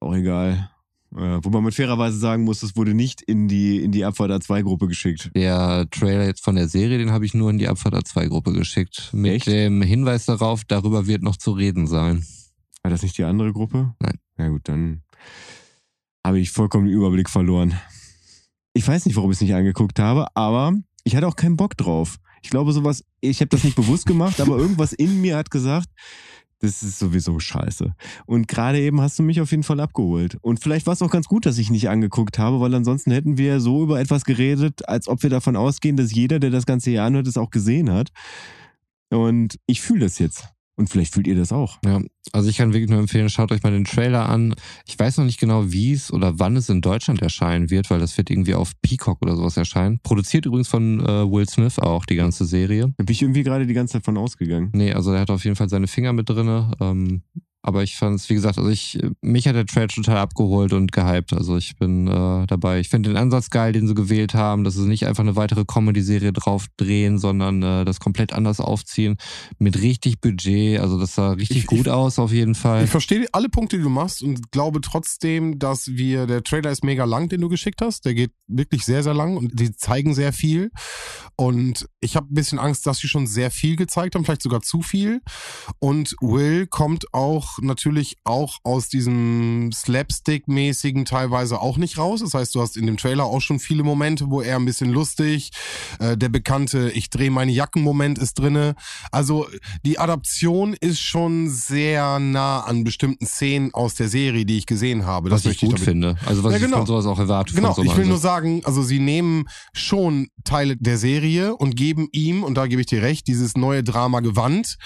auch egal. Äh, wo man mit fairerweise sagen muss, es wurde nicht in die, in die Abfahrt A2-Gruppe geschickt. Der Trailer jetzt von der Serie, den habe ich nur in die Abfahrt A2-Gruppe geschickt. Mit Echt? dem Hinweis darauf, darüber wird noch zu reden sein. War das nicht die andere Gruppe? Nein. Ja gut, dann habe ich vollkommen den Überblick verloren. Ich weiß nicht, warum ich es nicht angeguckt habe, aber ich hatte auch keinen Bock drauf. Ich glaube, sowas, ich habe das nicht bewusst gemacht, aber irgendwas in mir hat gesagt, das ist sowieso scheiße. Und gerade eben hast du mich auf jeden Fall abgeholt. Und vielleicht war es auch ganz gut, dass ich nicht angeguckt habe, weil ansonsten hätten wir so über etwas geredet, als ob wir davon ausgehen, dass jeder, der das ganze Jahr anhört, es auch gesehen hat. Und ich fühle das jetzt. Und vielleicht fühlt ihr das auch. Ja, also ich kann wirklich nur empfehlen, schaut euch mal den Trailer an. Ich weiß noch nicht genau, wie es oder wann es in Deutschland erscheinen wird, weil das wird irgendwie auf Peacock oder sowas erscheinen. Produziert übrigens von äh, Will Smith auch, die ganze Serie. Da bin ich irgendwie gerade die ganze Zeit von ausgegangen. Nee, also er hat auf jeden Fall seine Finger mit drinne. Ähm, aber ich fand es, wie gesagt, also ich, mich hat der Trailer total abgeholt und gehypt. Also ich bin äh, dabei. Ich finde den Ansatz geil, den sie gewählt haben, dass sie nicht einfach eine weitere Comedy-Serie drauf drehen, sondern äh, das komplett anders aufziehen. Mit richtig Budget. Also das sah richtig Ich- gut ich- aus auf jeden Fall. Ich verstehe alle Punkte, die du machst und glaube trotzdem, dass wir, der Trailer ist mega lang, den du geschickt hast. Der geht wirklich sehr, sehr lang und die zeigen sehr viel. Und ich habe ein bisschen Angst, dass sie schon sehr viel gezeigt haben, vielleicht sogar zu viel. Und Will kommt auch natürlich auch aus diesem Slapstick-mäßigen teilweise auch nicht raus. Das heißt, du hast in dem Trailer auch schon viele Momente, wo er ein bisschen lustig, äh, der bekannte Ich drehe meine Jacken-Moment ist drinne. Also die Adaption ist schon sehr nah an bestimmten Szenen aus der Serie, die ich gesehen habe. was ich gut damit- finde. Also was Ja, ich genau. von sowas auch erwarte. Genau, so ich will nur sagen, also sie nehmen schon Teile der Serie und geben ihm, und da gebe ich dir recht, dieses neue Drama gewandt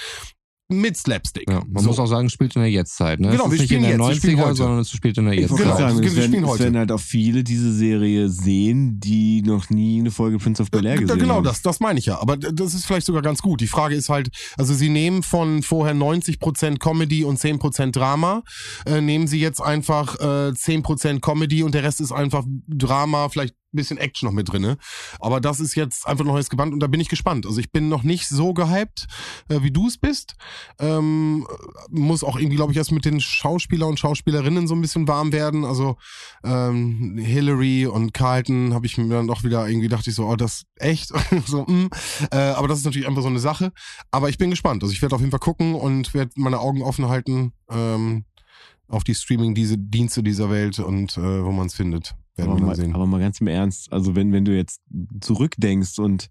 mit Slapstick. Ja, man So. muss auch sagen, es spielt in der Jetztzeit. Ne? Genau, es wir nicht in spielen der jetzt, wir spielen 90er, heute. sondern es spielt in der wollte Genau, sagen, wir es werden, spielen es heute. werden halt auch viele diese Serie sehen, die noch nie eine Folge Prince of Bel-Air Ja, gesehen genau, haben. das, das meine ich ja. Aber das ist vielleicht sogar ganz gut. Die Frage ist halt, also sie nehmen von vorher 90% Comedy und 10% Drama, äh, nehmen sie jetzt einfach äh, 10% Comedy und der Rest ist einfach Drama, vielleicht bisschen Action noch mit drinne. Aber das ist jetzt einfach ein neues Gewand und da bin ich gespannt. Also ich bin noch nicht so gehypt, äh, wie du es bist. Ähm, muss auch irgendwie, glaube ich, erst mit den Schauspieler und Schauspielerinnen so ein bisschen warm werden. Also ähm, Hillary und Carlton habe ich mir dann doch wieder irgendwie dachte ich so, oh, das echt *laughs* so, mm. äh, aber das ist natürlich einfach so eine Sache. Aber ich bin gespannt. Also ich werde auf jeden Fall gucken und werde meine Augen offen halten ähm, auf die Streaming-Dienste dieser Welt und äh, wo man es findet. Werden aber, wir mal, sehen. aber mal ganz im Ernst, also wenn, wenn du jetzt zurückdenkst und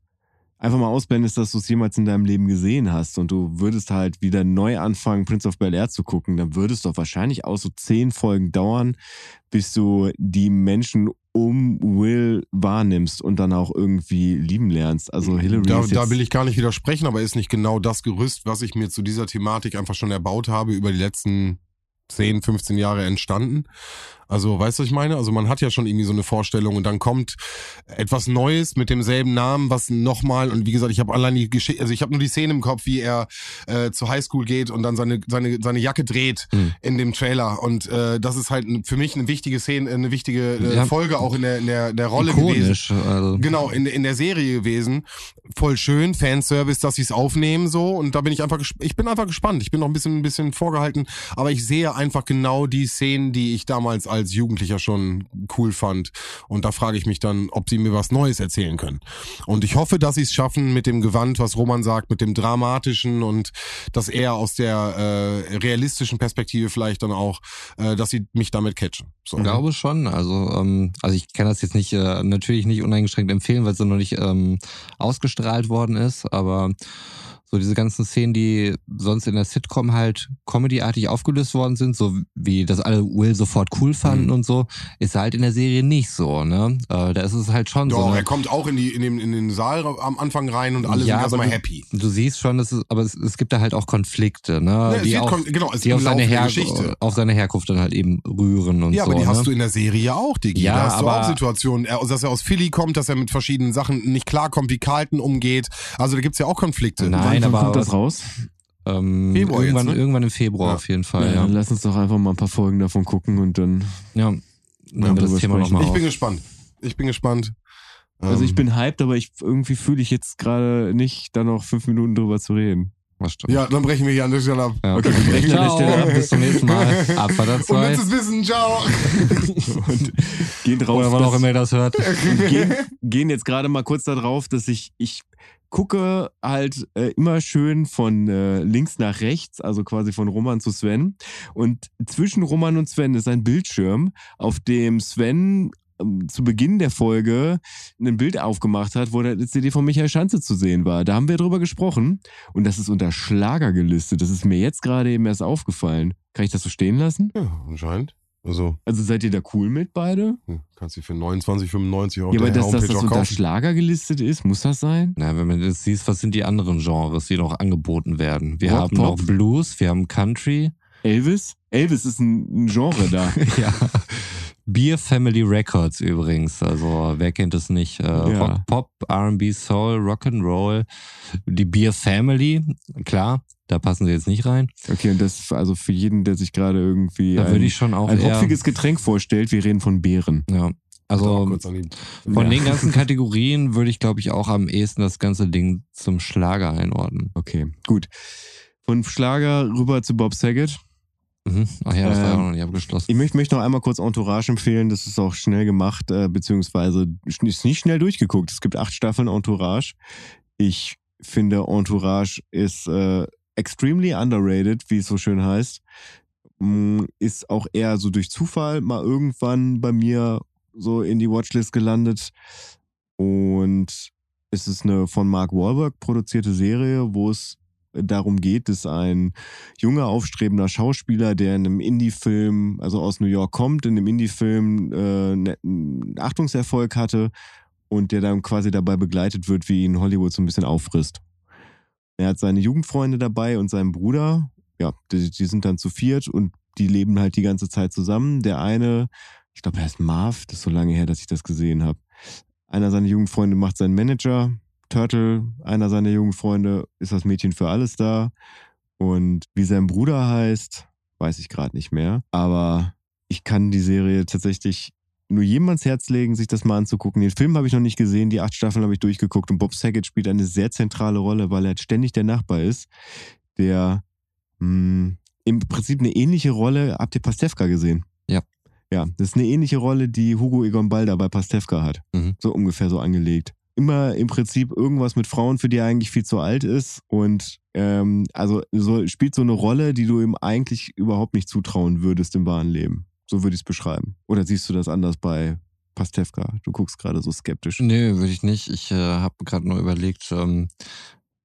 einfach mal ausblendest, dass du es jemals in deinem Leben gesehen hast und du würdest halt wieder neu anfangen, Prince of Bel-Air zu gucken, dann würde es doch wahrscheinlich auch so zehn Folgen dauern, bis du die Menschen um Will wahrnimmst und dann auch irgendwie lieben lernst. Also Hillary Da, ist da will ich gar nicht widersprechen, aber ist nicht genau das Gerüst, was ich mir zu dieser Thematik einfach schon erbaut habe, über die letzten 10, 15 Jahre entstanden. Also, weißt du, was ich meine? Also, man hat ja schon irgendwie so eine Vorstellung und dann kommt etwas Neues mit demselben Namen, was nochmal, und wie gesagt, ich habe allein die Geschichte, also ich habe nur die Szene im Kopf, wie er äh, zur Highschool geht und dann seine, seine, seine Jacke dreht Mhm. in dem Trailer. Und äh, das ist halt für mich eine wichtige Szene, eine wichtige äh, Ja. Folge auch in der, in der, der Rolle gewesen. Ikonisch. Also, Genau, in, in der Serie gewesen. Voll schön, Fanservice, dass sie es aufnehmen so. Und da bin ich einfach, ich bin einfach gespannt. Ich bin noch ein bisschen, ein bisschen vorgehalten. Aber ich sehe einfach genau die Szenen, die ich damals als Jugendlicher schon cool fand. Und da frage ich mich dann, ob sie mir was Neues erzählen können. Und ich hoffe, dass sie es schaffen mit dem Gewand, was Roman sagt, mit dem dramatischen und dass er aus der äh, realistischen Perspektive vielleicht dann auch, äh, dass sie mich damit catchen. So. Ich glaube schon. Also, ähm, also ich kann das jetzt nicht, äh, natürlich nicht uneingeschränkt empfehlen, weil es noch nicht ähm, ausgestrahlt worden ist, aber so diese ganzen Szenen, die sonst in der Sitcom halt comedyartig aufgelöst worden sind, so wie das alle Will sofort cool fanden Mhm. und so, ist halt in der Serie nicht so, ne? Äh, da ist es halt schon so. Doch, eine- er kommt auch in, die, in, den, in den Saal am Anfang rein und alle Ja, sind erstmal du- happy. Du siehst schon, dass es, aber es, es gibt da halt auch Konflikte, ne? Ja, es die auch, genau, die auf seine, Her Geschichte. auf seine Herkunft dann halt eben rühren und Ja, so. aber die ne? hast du in der Serie ja auch, Digi. Ja, da hast du aber- auch Situationen, er- dass er aus Philly kommt, dass er mit verschiedenen Sachen nicht klarkommt, wie Carlton umgeht. Also da gibt's ja auch Konflikte. Nein, wann aber- kommt das raus? Ähm, Februar jetzt, irgendwann, ne? irgendwann im Februar Ja. auf jeden Fall, Ja, ja. dann lass uns doch einfach mal ein paar Folgen davon gucken und dann ja. nehmen wir das Thema nochmal Ich auf. bin gespannt. Ich bin gespannt. Also ich Ähm, bin hyped, aber ich irgendwie fühle ich jetzt gerade nicht, da noch fünf Minuten drüber zu reden. Was stimmt. Ja, dann brechen wir hier an der Stelle ab. Ja, Okay, wir brechen an der Ciao, Stelle ab. bis zum nächsten Mal. *laughs* Abfahrt Und 2. letztes Wissen, ciao. *laughs* Und gehen drauf, Oder wann auch immer ihr das hört. und *laughs* gehen, gehen jetzt gerade mal kurz darauf, dass ich, ich gucke halt äh, immer schön von äh, links nach rechts, also quasi von Roman zu Sven. Und zwischen Roman und Sven ist ein Bildschirm, auf dem Sven zu Beginn der Folge ein Bild aufgemacht hat, wo der CD von Michael Schanze zu sehen war. Da haben wir drüber gesprochen und das ist unter Schlager gelistet. Das ist mir jetzt gerade eben erst aufgefallen. Kann ich das so stehen lassen? Ja, anscheinend. Also, Also seid ihr da cool mit beide? hm, kannst du für 29,95 auf ja, aber dass, das auch unter. Schlager gelistet ist, muss das sein? Na, wenn man jetzt siehst, was sind die anderen Genres, die noch angeboten werden? Wir Rock, haben Pop? noch Blues, wir haben Country, Elvis? Elvis ist ein, ein Genre da. *laughs* ja. Beer Family Records übrigens, also wer kennt es nicht? Äh, Ja. Rock, Pop, R&B, Soul, Rock'n'Roll, die Beer Family, klar, da passen sie jetzt nicht rein. Okay, und das also für jeden, der sich gerade irgendwie Da ein, würde ich schon auch ein eher, hopfiges Getränk vorstellt, wir reden von Beeren. ja, also von Ja. den ganzen Kategorien würde ich glaube ich auch am ehesten das ganze Ding zum Schlager einordnen. Okay, gut. Von Schlager rüber zu Bob Saget. Mhm. Ach ja, das war ja Ähm, auch noch nicht abgeschlossen. Ich möchte, möchte noch einmal kurz Entourage empfehlen. Das ist auch schnell gemacht, äh, beziehungsweise ist nicht schnell durchgeguckt. Es gibt acht Staffeln Entourage. Ich finde, Entourage ist äh, extremely underrated, wie es so schön heißt. Mm, Ist auch eher so durch Zufall mal irgendwann bei mir so in die Watchlist gelandet. Und es ist eine von Mark Wahlberg produzierte Serie, wo es darum geht, dass ein junger, aufstrebender Schauspieler, der in einem Indie-Film, also aus New York kommt, in einem Indie-Film äh, ne- einen Achtungserfolg hatte und der dann quasi dabei begleitet wird, wie ihn Hollywood so ein bisschen auffrisst. Er hat seine Jugendfreunde dabei und seinen Bruder. Ja, die, die sind dann zu viert und die leben halt die ganze Zeit zusammen. Der eine, ich glaube, er heißt Marv, das ist so lange her, dass ich das gesehen habe. Einer seiner Jugendfreunde macht seinen Manager. Turtle, einer seiner Jugendfreunde, ist das Mädchen für alles da. Und wie sein Bruder heißt, weiß ich gerade nicht mehr. Aber ich kann die Serie tatsächlich nur jedem ans Herz legen, sich das mal anzugucken. Den Film habe ich noch nicht gesehen, die acht Staffeln habe ich durchgeguckt und Bob Saget spielt eine sehr zentrale Rolle, weil er ständig der Nachbar ist, der mh, im Prinzip eine ähnliche Rolle, habt ihr Pastewka gesehen? Ja. Ja, das ist eine ähnliche Rolle, die Hugo Egon Balder bei Pastewka hat. Mhm. So ungefähr so angelegt. Immer im Prinzip irgendwas mit Frauen, für die er eigentlich viel zu alt ist. Und ähm, also so, spielt so eine Rolle, die du ihm eigentlich überhaupt nicht zutrauen würdest im wahren Leben. So würde ich es beschreiben. Oder siehst du das anders bei Pastewka? Du guckst gerade so skeptisch. Nö, würde ich nicht. Ich äh, habe gerade nur überlegt, ähm,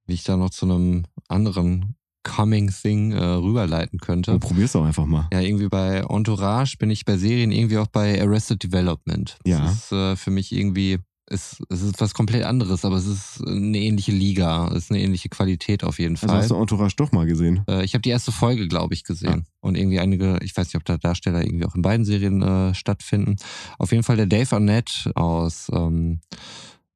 wie ich da noch zu einem anderen Coming Thing äh, rüberleiten könnte. Dann probier's doch einfach mal. Ja, irgendwie bei Entourage bin ich bei Serien irgendwie auch bei Arrested Development. Ja. Das ist äh, für mich irgendwie, es, es ist was komplett anderes, aber es ist eine ähnliche Liga, es ist eine ähnliche Qualität auf jeden Also Fall. hast du Entourage doch mal gesehen. Äh, ich habe die erste Folge, glaube ich, gesehen. Und irgendwie einige, ich weiß nicht, ob da Darsteller irgendwie auch in beiden Serien äh, stattfinden. Auf jeden Fall der Dave Arnett aus ähm,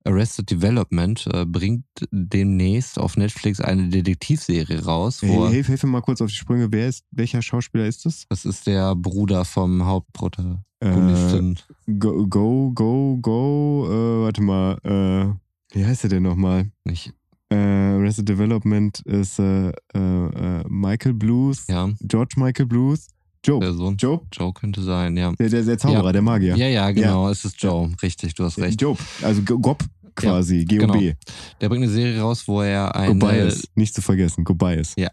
Arrested Development äh, bringt demnäßt auf Netflix eine Detektivserie raus. Hey, hilf, hilf mir mal kurz auf die Sprünge. Wer ist, welcher Schauspieler ist das? Das ist der Bruder vom Äh, Hauptprotagonisten. go, go, go, go, äh, warte mal, äh, wie heißt der denn nochmal? Nicht, Äh, Arrested Development ist äh, äh, äh, Michael Bluth, ja, George Michael Bluth, Joe. der Sohn. Joe? Joe könnte sein, ja. Der, der, der Zauberer, Ja. der Magier. Ja, ja, genau, es ist Joe. Richtig, du hast recht. Job, also Go- Gob quasi, G-O-B. genau. Der bringt eine Serie raus, wo er ein. Gobias, nicht zu vergessen, Gobias. Ja.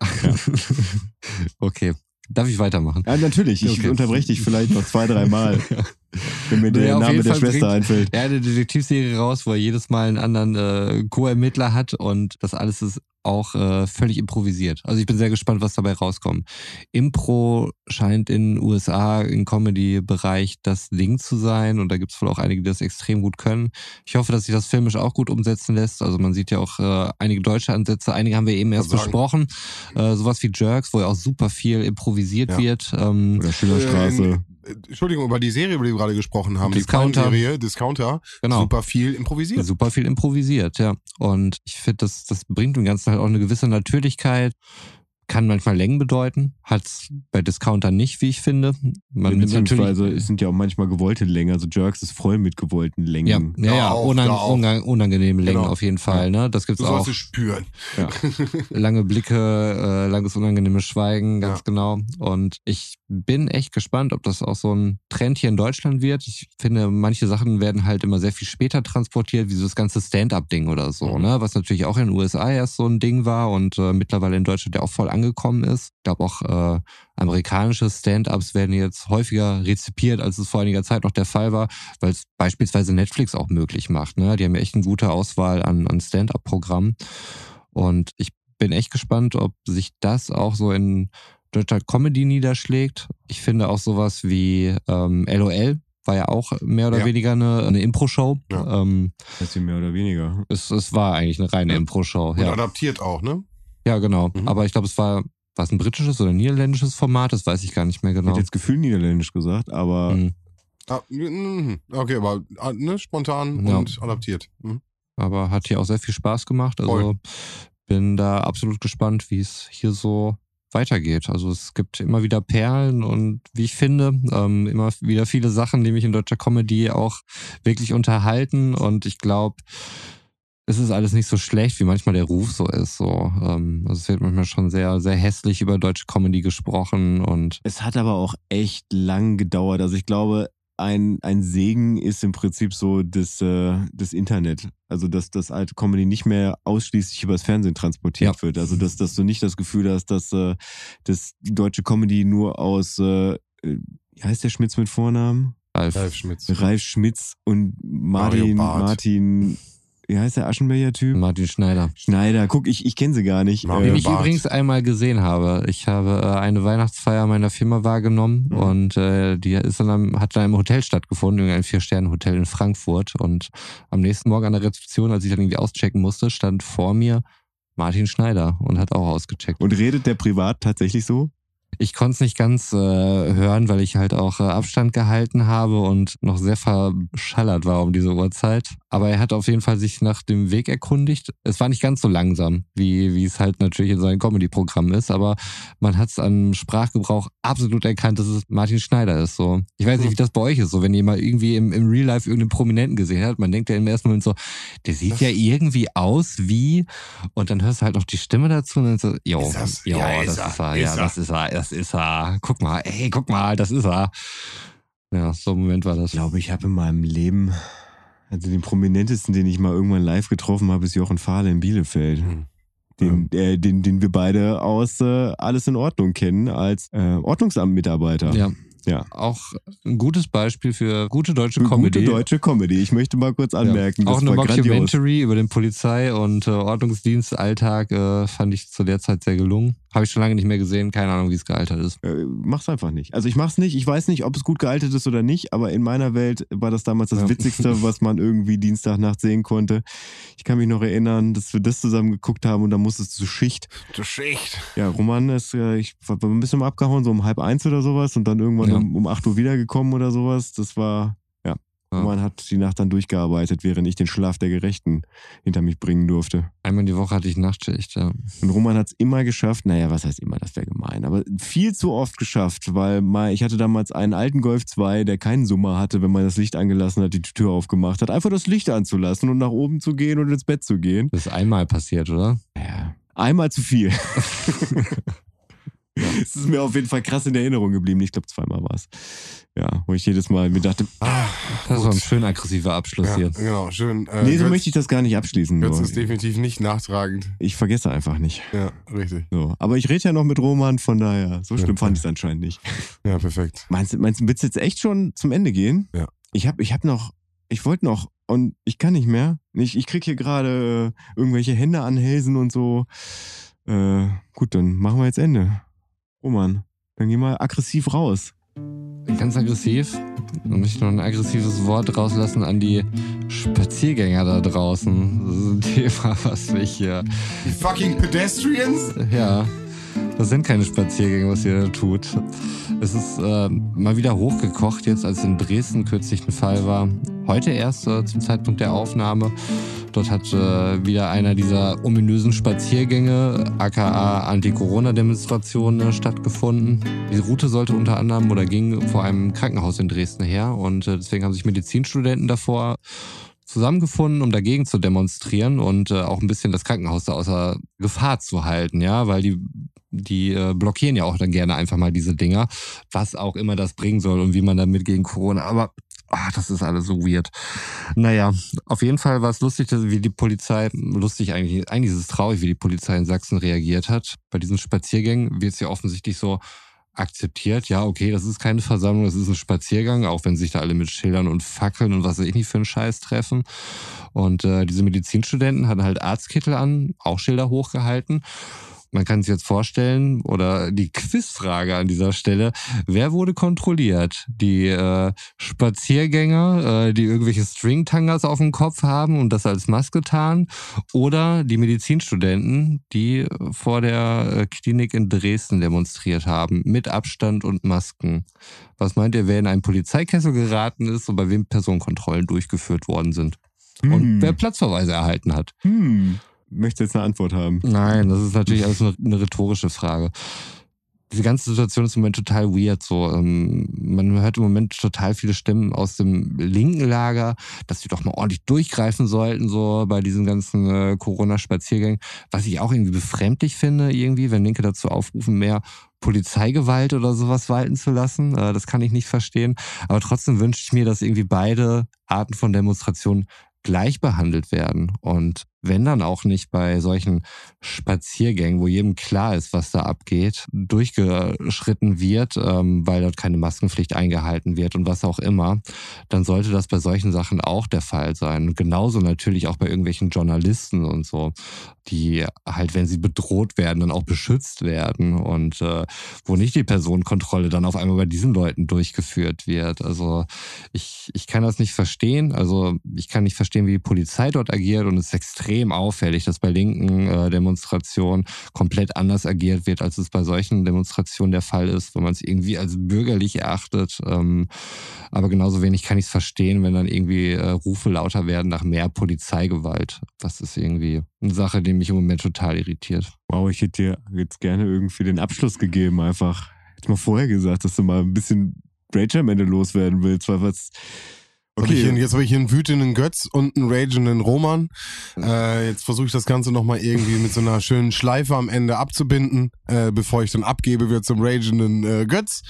*laughs* okay. Darf ich weitermachen? Ja, natürlich, ich Okay. unterbreche dich vielleicht noch zwei, drei Mal, *laughs* wenn mir der auf Name der Fall Schwester bringt- einfällt. Er hat eine Detektivserie raus, wo er jedes Mal einen anderen äh, Co-Ermittler hat und das alles ist auch äh, völlig improvisiert. Also ich bin sehr gespannt, was dabei rauskommt. Impro scheint in den USA im Comedy-Bereich das Ding zu sein und da gibt es wohl auch einige, die das extrem gut können. Ich hoffe, dass sich das filmisch auch gut umsetzen lässt. Also man sieht ja auch äh, einige deutsche Ansätze, einige haben wir eben erst besprochen. Äh, sowas wie Jerks, wo ja auch super viel improvisiert Ja. wird. Ähm, Oder Schillerstraße. Entschuldigung, über die Serie, über die wir gerade gesprochen haben, Discounter. die Prime-Serie, Discounter, genau. super viel improvisiert. Super viel improvisiert, ja. Und ich finde, das, das bringt dem Ganzen halt auch eine gewisse Natürlichkeit. Kann manchmal Längen bedeuten, hat's bei Discountern nicht, wie ich finde. Man Beziehungsweise es sind ja auch manchmal gewollte Längen. Also Jerks ist voll mit gewollten Längen. ja, ja, Ja, ja, auch, unang ja, auch. unang unangenehme Längen Genau. auf jeden Fall. Ne? Das gibt's Du auch. es spüren. *laughs* lange Blicke, äh, langes unangenehmes Schweigen, ganz Ja. genau. Und ich bin echt gespannt, ob das auch so ein Trend hier in Deutschland wird. Ich finde, manche Sachen werden halt immer sehr viel später transportiert, wie so das ganze Stand-up-Ding oder so, Mhm. ne? Was natürlich auch in den USA erst so ein Ding war und äh, mittlerweile in Deutschland ja auch voll angekommen ist. Ich glaube auch äh, amerikanische Stand-ups werden jetzt häufiger rezipiert, als es vor einiger Zeit noch der Fall war, weil es beispielsweise Netflix auch möglich macht. Ne? Die haben ja echt eine gute Auswahl an, an Stand-up-Programmen. Und ich bin echt gespannt, ob sich das auch so in deutscher Comedy niederschlägt. Ich finde auch sowas wie ähm, LOL war ja auch mehr oder Ja. weniger eine, eine Impro-Show. Ja. Ähm, Das ist mehr oder weniger. es, es war eigentlich eine reine Ja. Impro-Show. Und Ja. adaptiert auch, ne? Ja, genau. Mhm. Aber ich glaube, es war, war es ein britisches oder niederländisches Format? Das weiß ich gar nicht mehr Ich genau. hätte jetzt Gefühl niederländisch gesagt, aber Mhm. Ah, mhm. okay, aber ah, ne, spontan Ja. und adaptiert. Mhm. aber hat hier auch sehr viel Spaß gemacht. Also Voll. bin da absolut gespannt, wie es hier so weitergeht. Also es gibt immer wieder Perlen und wie ich finde, ähm, immer wieder viele Sachen, die mich in deutscher Comedy auch wirklich unterhalten. Und ich glaube, es ist alles nicht so schlecht, wie manchmal der Ruf so ist. So, ähm, also es wird manchmal schon sehr, sehr hässlich über deutsche Comedy gesprochen und es hat aber auch echt lang gedauert. Also ich glaube, ein, ein Segen ist im Prinzip so das, äh, das Internet. Also dass das alte Comedy nicht mehr ausschließlich übers Fernsehen transportiert Ja. wird. Also dass, dass du nicht das Gefühl hast, dass, äh, dass die deutsche Comedy nur aus, äh, äh, wie heißt der Schmitz mit Vornamen? Ralf, Ralf Schmitz. Ralf Schmitz und Mario Martin. Martin, wie heißt der Aschenbecher-Typ? Martin Schneider. Schneider, guck, ich, ich kenne sie gar nicht. Mario Den Äh, ich Bart. übrigens einmal gesehen habe. Ich habe äh, eine Weihnachtsfeier meiner Firma wahrgenommen Mhm. und äh, die ist dann hat dann im Hotel stattgefunden, in einem Vier-Sterne-Hotel in Frankfurt. Und am nächsten Morgen an der Rezeption, als ich dann irgendwie auschecken musste, stand vor mir Martin Schneider und hat auch ausgecheckt. und redet der privat tatsächlich so? Ich konnte es nicht ganz äh, hören, weil ich halt auch äh, Abstand gehalten habe und noch sehr verschallert war um diese Uhrzeit. Aber er hat auf jeden Fall sich nach dem Weg erkundigt. Es war nicht ganz so langsam, wie, wie es halt natürlich in seinem Comedy-Programm ist, aber man hat es am Sprachgebrauch absolut erkannt, dass es Martin Schneider ist. So. Ich weiß nicht, wie das bei euch ist, so wenn ihr mal irgendwie im, im Real Life irgendeinen Prominenten gesehen habt, man denkt ja im ersten Moment so, der sieht Das- ja irgendwie aus wie, und dann hörst du halt noch die Stimme dazu und dann so, jo, Ist das? jo, Ja, ist das er. ist er, Ist ja, er. das ist er, das ist er. Guck mal, ey, guck mal, das ist er. Ja, so ein Moment war das. Ich glaube, ich habe in meinem Leben, also den prominentesten, den ich mal irgendwann live getroffen habe, ist Jochen Fahle in Bielefeld. Mhm. Den, äh, den, den wir beide aus äh, Alles in Ordnung kennen als äh, Ordnungsamt-Mitarbeiter. Ja. Ja. Auch ein gutes Beispiel für gute deutsche Für Comedy. Gute deutsche Comedy. Ich möchte mal kurz anmerken, ja. Auch das eine. Mockumentary über den Polizei- und äh, Ordnungsdienstalltag äh, fand ich zu der Zeit sehr gelungen. Habe ich schon lange nicht mehr gesehen. Keine Ahnung, wie es gealtert ist. Äh, mach's einfach nicht. Also ich mach's nicht. Ich weiß nicht, ob es gut gealtert ist oder nicht, aber in meiner Welt war das damals das Ja. Witzigste, *laughs* was man irgendwie Dienstagnacht sehen konnte. Ich kann mich noch erinnern, dass wir das zusammen geguckt haben und dann musstest du Schicht. Du Schicht. Ja, Roman ist, äh, ich war ein bisschen abgehauen, so um halb eins oder sowas und dann irgendwann Ja. um, um acht Uhr wiedergekommen oder sowas. Das war, ja. Ja. Roman hat die Nacht dann durchgearbeitet, während ich den Schlaf der Gerechten hinter mich bringen durfte. Einmal die Woche hatte ich Nachtschicht. Ja. Und Roman hat es immer geschafft, naja, was heißt immer, das wäre gemein, aber viel zu oft geschafft, weil mal, ich hatte damals einen alten Golf 2, der keinen Summer hatte, wenn man das Licht angelassen hat, die Tür aufgemacht hat, einfach das Licht anzulassen und nach oben zu gehen und ins Bett zu gehen. Das ist einmal passiert, oder? Ja, einmal zu viel. *laughs* *laughs* *laughs* Es ist mir auf jeden Fall krass in Erinnerung geblieben. Ich glaube, zweimal war es. Ja, wo ich jedes Mal mir dachte, Ah, Das gut. war ein schön aggressiver Abschluss Ja, hier. genau, schön. Äh, nee, so möchte ich das gar nicht abschließen. Götz ist definitiv nicht nachtragend. Ich vergesse einfach nicht. Ja, richtig. So. Aber ich rede ja noch mit Roman, von daher, so schlimm Ja. fand ich es anscheinend nicht. Ja, perfekt. Meinst du, meinst du, willst du jetzt echt schon zum Ende gehen? Ja. Ich hab, ich hab noch, ich wollte noch und ich kann nicht mehr. Ich, ich krieg hier gerade äh, irgendwelche Hände an Hälsen und so. Äh, gut, dann machen wir jetzt Ende. Oh Mann, dann geh mal aggressiv raus. Ganz aggressiv. Und möchte noch ein aggressives Wort rauslassen an die Spaziergänger da draußen. Das ist ein *laughs* Thema, was mich hier. Die fucking Pedestrians? Ja, das sind keine Spaziergänge, was ihr da tut. Es ist äh, mal wieder hochgekocht, jetzt als in Dresden kürzlich ein Fall war. heute erst äh, zum Zeitpunkt der Aufnahme. Dort hat äh, wieder einer dieser ominösen Spaziergänge, aka Anti-Corona-Demonstrationen, äh, stattgefunden. Die Route sollte unter anderem oder ging vor einem Krankenhaus in Dresden her und äh, deswegen haben sich Medizinstudenten davor zusammengefunden, um dagegen zu demonstrieren und äh, auch ein bisschen das Krankenhaus da außer Gefahr zu halten, ja, weil die die äh, blockieren ja auch dann gerne einfach mal diese Dinger, was auch immer das bringen soll und wie man damit gegen Corona. Aber ach, das ist alles so weird. Naja, auf jeden Fall war es lustig, wie die Polizei, lustig eigentlich, eigentlich ist es traurig, wie die Polizei in Sachsen reagiert hat. Bei diesen Spaziergängen wird es ja offensichtlich so akzeptiert, ja, okay, das ist keine Versammlung, das ist ein Spaziergang, auch wenn sich da alle mit Schildern und Fackeln und was weiß ich nicht für einen Scheiß treffen. Und äh, diese Medizinstudenten hatten halt Arztkittel an, auch Schilder hochgehalten. Man kann sich jetzt vorstellen, oder die Quizfrage an dieser Stelle, wer wurde kontrolliert? Die äh, Spaziergänger, äh, die irgendwelche Stringtangas auf dem Kopf haben und das als Maske tarnen, oder die Medizinstudenten, die vor der äh, Klinik in Dresden demonstriert haben, mit Abstand und Masken. Was meint ihr, wer in einen Polizeikessel geraten ist und bei wem Personenkontrollen durchgeführt worden sind? Und Hm. wer Platzverweise erhalten hat? Hm. Möchte jetzt eine Antwort haben. Nein, das ist natürlich alles eine, eine rhetorische Frage. Diese ganze Situation ist im Moment total weird. So, ähm, man hört im Moment total viele Stimmen aus dem linken Lager, dass sie doch mal ordentlich durchgreifen sollten, so bei diesen ganzen äh, Corona-Spaziergängen. Was ich auch irgendwie befremdlich finde, irgendwie, wenn Linke dazu aufrufen, mehr Polizeigewalt oder sowas walten zu lassen. Äh, das kann ich nicht verstehen. Aber trotzdem wünsche ich mir, dass irgendwie beide Arten von Demonstrationen gleich behandelt werden. Und wenn dann auch nicht bei solchen Spaziergängen, wo jedem klar ist, was da abgeht, durchgeschritten wird, ähm, weil dort keine Maskenpflicht eingehalten wird und was auch immer, dann sollte das bei solchen Sachen auch der Fall sein. Genauso natürlich auch bei irgendwelchen Journalisten und so, die halt, wenn sie bedroht werden, dann auch beschützt werden und äh, wo nicht die Personenkontrolle dann auf einmal bei diesen Leuten durchgeführt wird. Also ich, ich kann das nicht verstehen. Also ich kann nicht verstehen, wie die Polizei dort agiert und es extrem auffällig, dass bei linken äh, Demonstrationen komplett anders agiert wird, als es bei solchen Demonstrationen der Fall ist, wenn man es irgendwie als bürgerlich erachtet. Ähm, aber genauso wenig kann ich es verstehen, wenn dann irgendwie äh, Rufe lauter werden nach mehr Polizeigewalt. Das ist irgendwie eine Sache, die mich im Moment total irritiert. Wow, ich hätte dir jetzt gerne irgendwie den Abschluss gegeben, einfach. Hätte mal vorher gesagt, dass du mal ein bisschen Rage am Ende loswerden willst, weil was. Hab ich hier, jetzt habe ich hier einen wütenden Götz und einen ragenden Roman. Äh, jetzt versuche ich das Ganze nochmal irgendwie mit so einer schönen Schleife am Ende abzubinden, äh, bevor ich dann abgebe wird zum ragenden äh, Götz.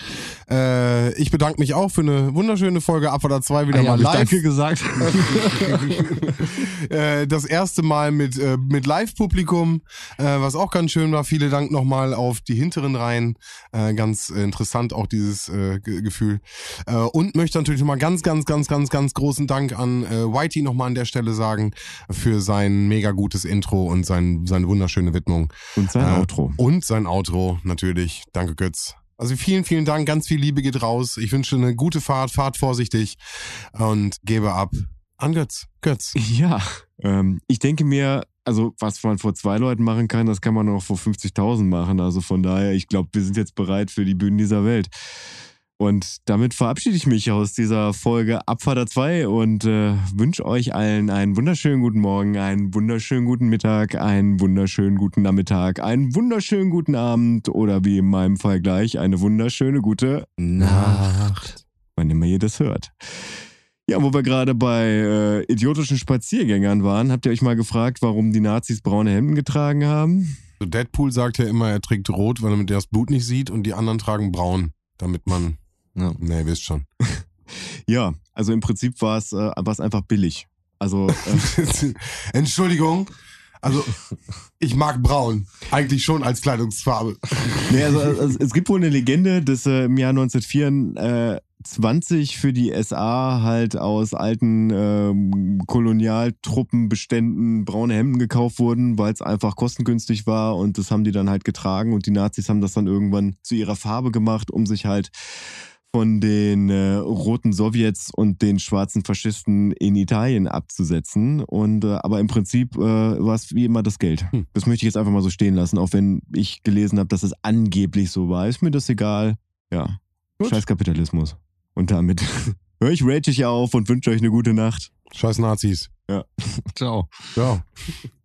Äh, ich bedanke mich auch für eine wunderschöne Folge Abfahrt 2 wieder Ah ja, mal hab ich live. Danke gesagt. *laughs* äh, das erste Mal mit, äh, mit Live-Publikum, was auch ganz schön war. Vielen Dank nochmal auf die hinteren Reihen. Ganz interessant auch dieses Ge- Gefühl. Und möchte natürlich nochmal ganz, ganz, ganz, ganz, ganz großen Dank an äh, Whitey nochmal an der Stelle sagen für sein mega gutes Intro und sein, seine wunderschöne Widmung. Und sein Äh, Outro. Und sein Outro natürlich. Danke, Götz. Also vielen, vielen Dank. Ganz viel Liebe geht raus. Ich wünsche eine gute Fahrt. Fahrt vorsichtig und gebe ab an Götz. Götz. Ja, ähm, ich denke mir, also was man vor zwei Leuten machen kann, das kann man auch vor 50.000 machen. Also von daher, ich glaube, wir sind jetzt bereit für die Bühnen dieser Welt. Und damit verabschiede ich mich aus dieser Folge Abfahrt 2 und äh, wünsche euch allen einen wunderschönen guten Morgen, einen wunderschönen guten Mittag, einen wunderschönen guten Nachmittag, einen wunderschönen guten Abend oder wie in meinem Fall gleich eine wunderschöne gute Nacht. wann immer ihr das hört. Ja, wo wir gerade bei äh, idiotischen Spaziergängern waren, habt ihr euch mal gefragt, warum die Nazis braune Hemden getragen haben? Deadpool sagt ja immer, er trägt rot, weil er mit der das Blut nicht sieht und die anderen tragen braun, damit man, Ja. ne, ihr wisst schon. *laughs* Ja, also im Prinzip war es äh, war's einfach billig. Also äh, *laughs* Entschuldigung. Also, ich mag braun. Eigentlich schon als Kleidungsfarbe. nee, also, also es gibt wohl eine Legende, dass äh, im Jahr 1924 für die SA halt aus alten ähm, Kolonialtruppenbeständen braune Hemden gekauft wurden, weil es einfach kostengünstig war und das haben die dann halt getragen und die Nazis haben das dann irgendwann zu ihrer Farbe gemacht, um sich halt von den äh, roten Sowjets und den schwarzen Faschisten in Italien abzusetzen. Und äh, aber im Prinzip äh, war es wie immer das Geld. Hm. Das möchte ich jetzt einfach mal so stehen lassen, auch wenn ich gelesen habe, dass es angeblich so war. Ist mir das egal? Ja. Gut. Scheiß Kapitalismus. Und damit *laughs* höre ich Rage hier auf und wünsche euch eine gute Nacht. Scheiß Nazis. Ciao. Ja. *laughs*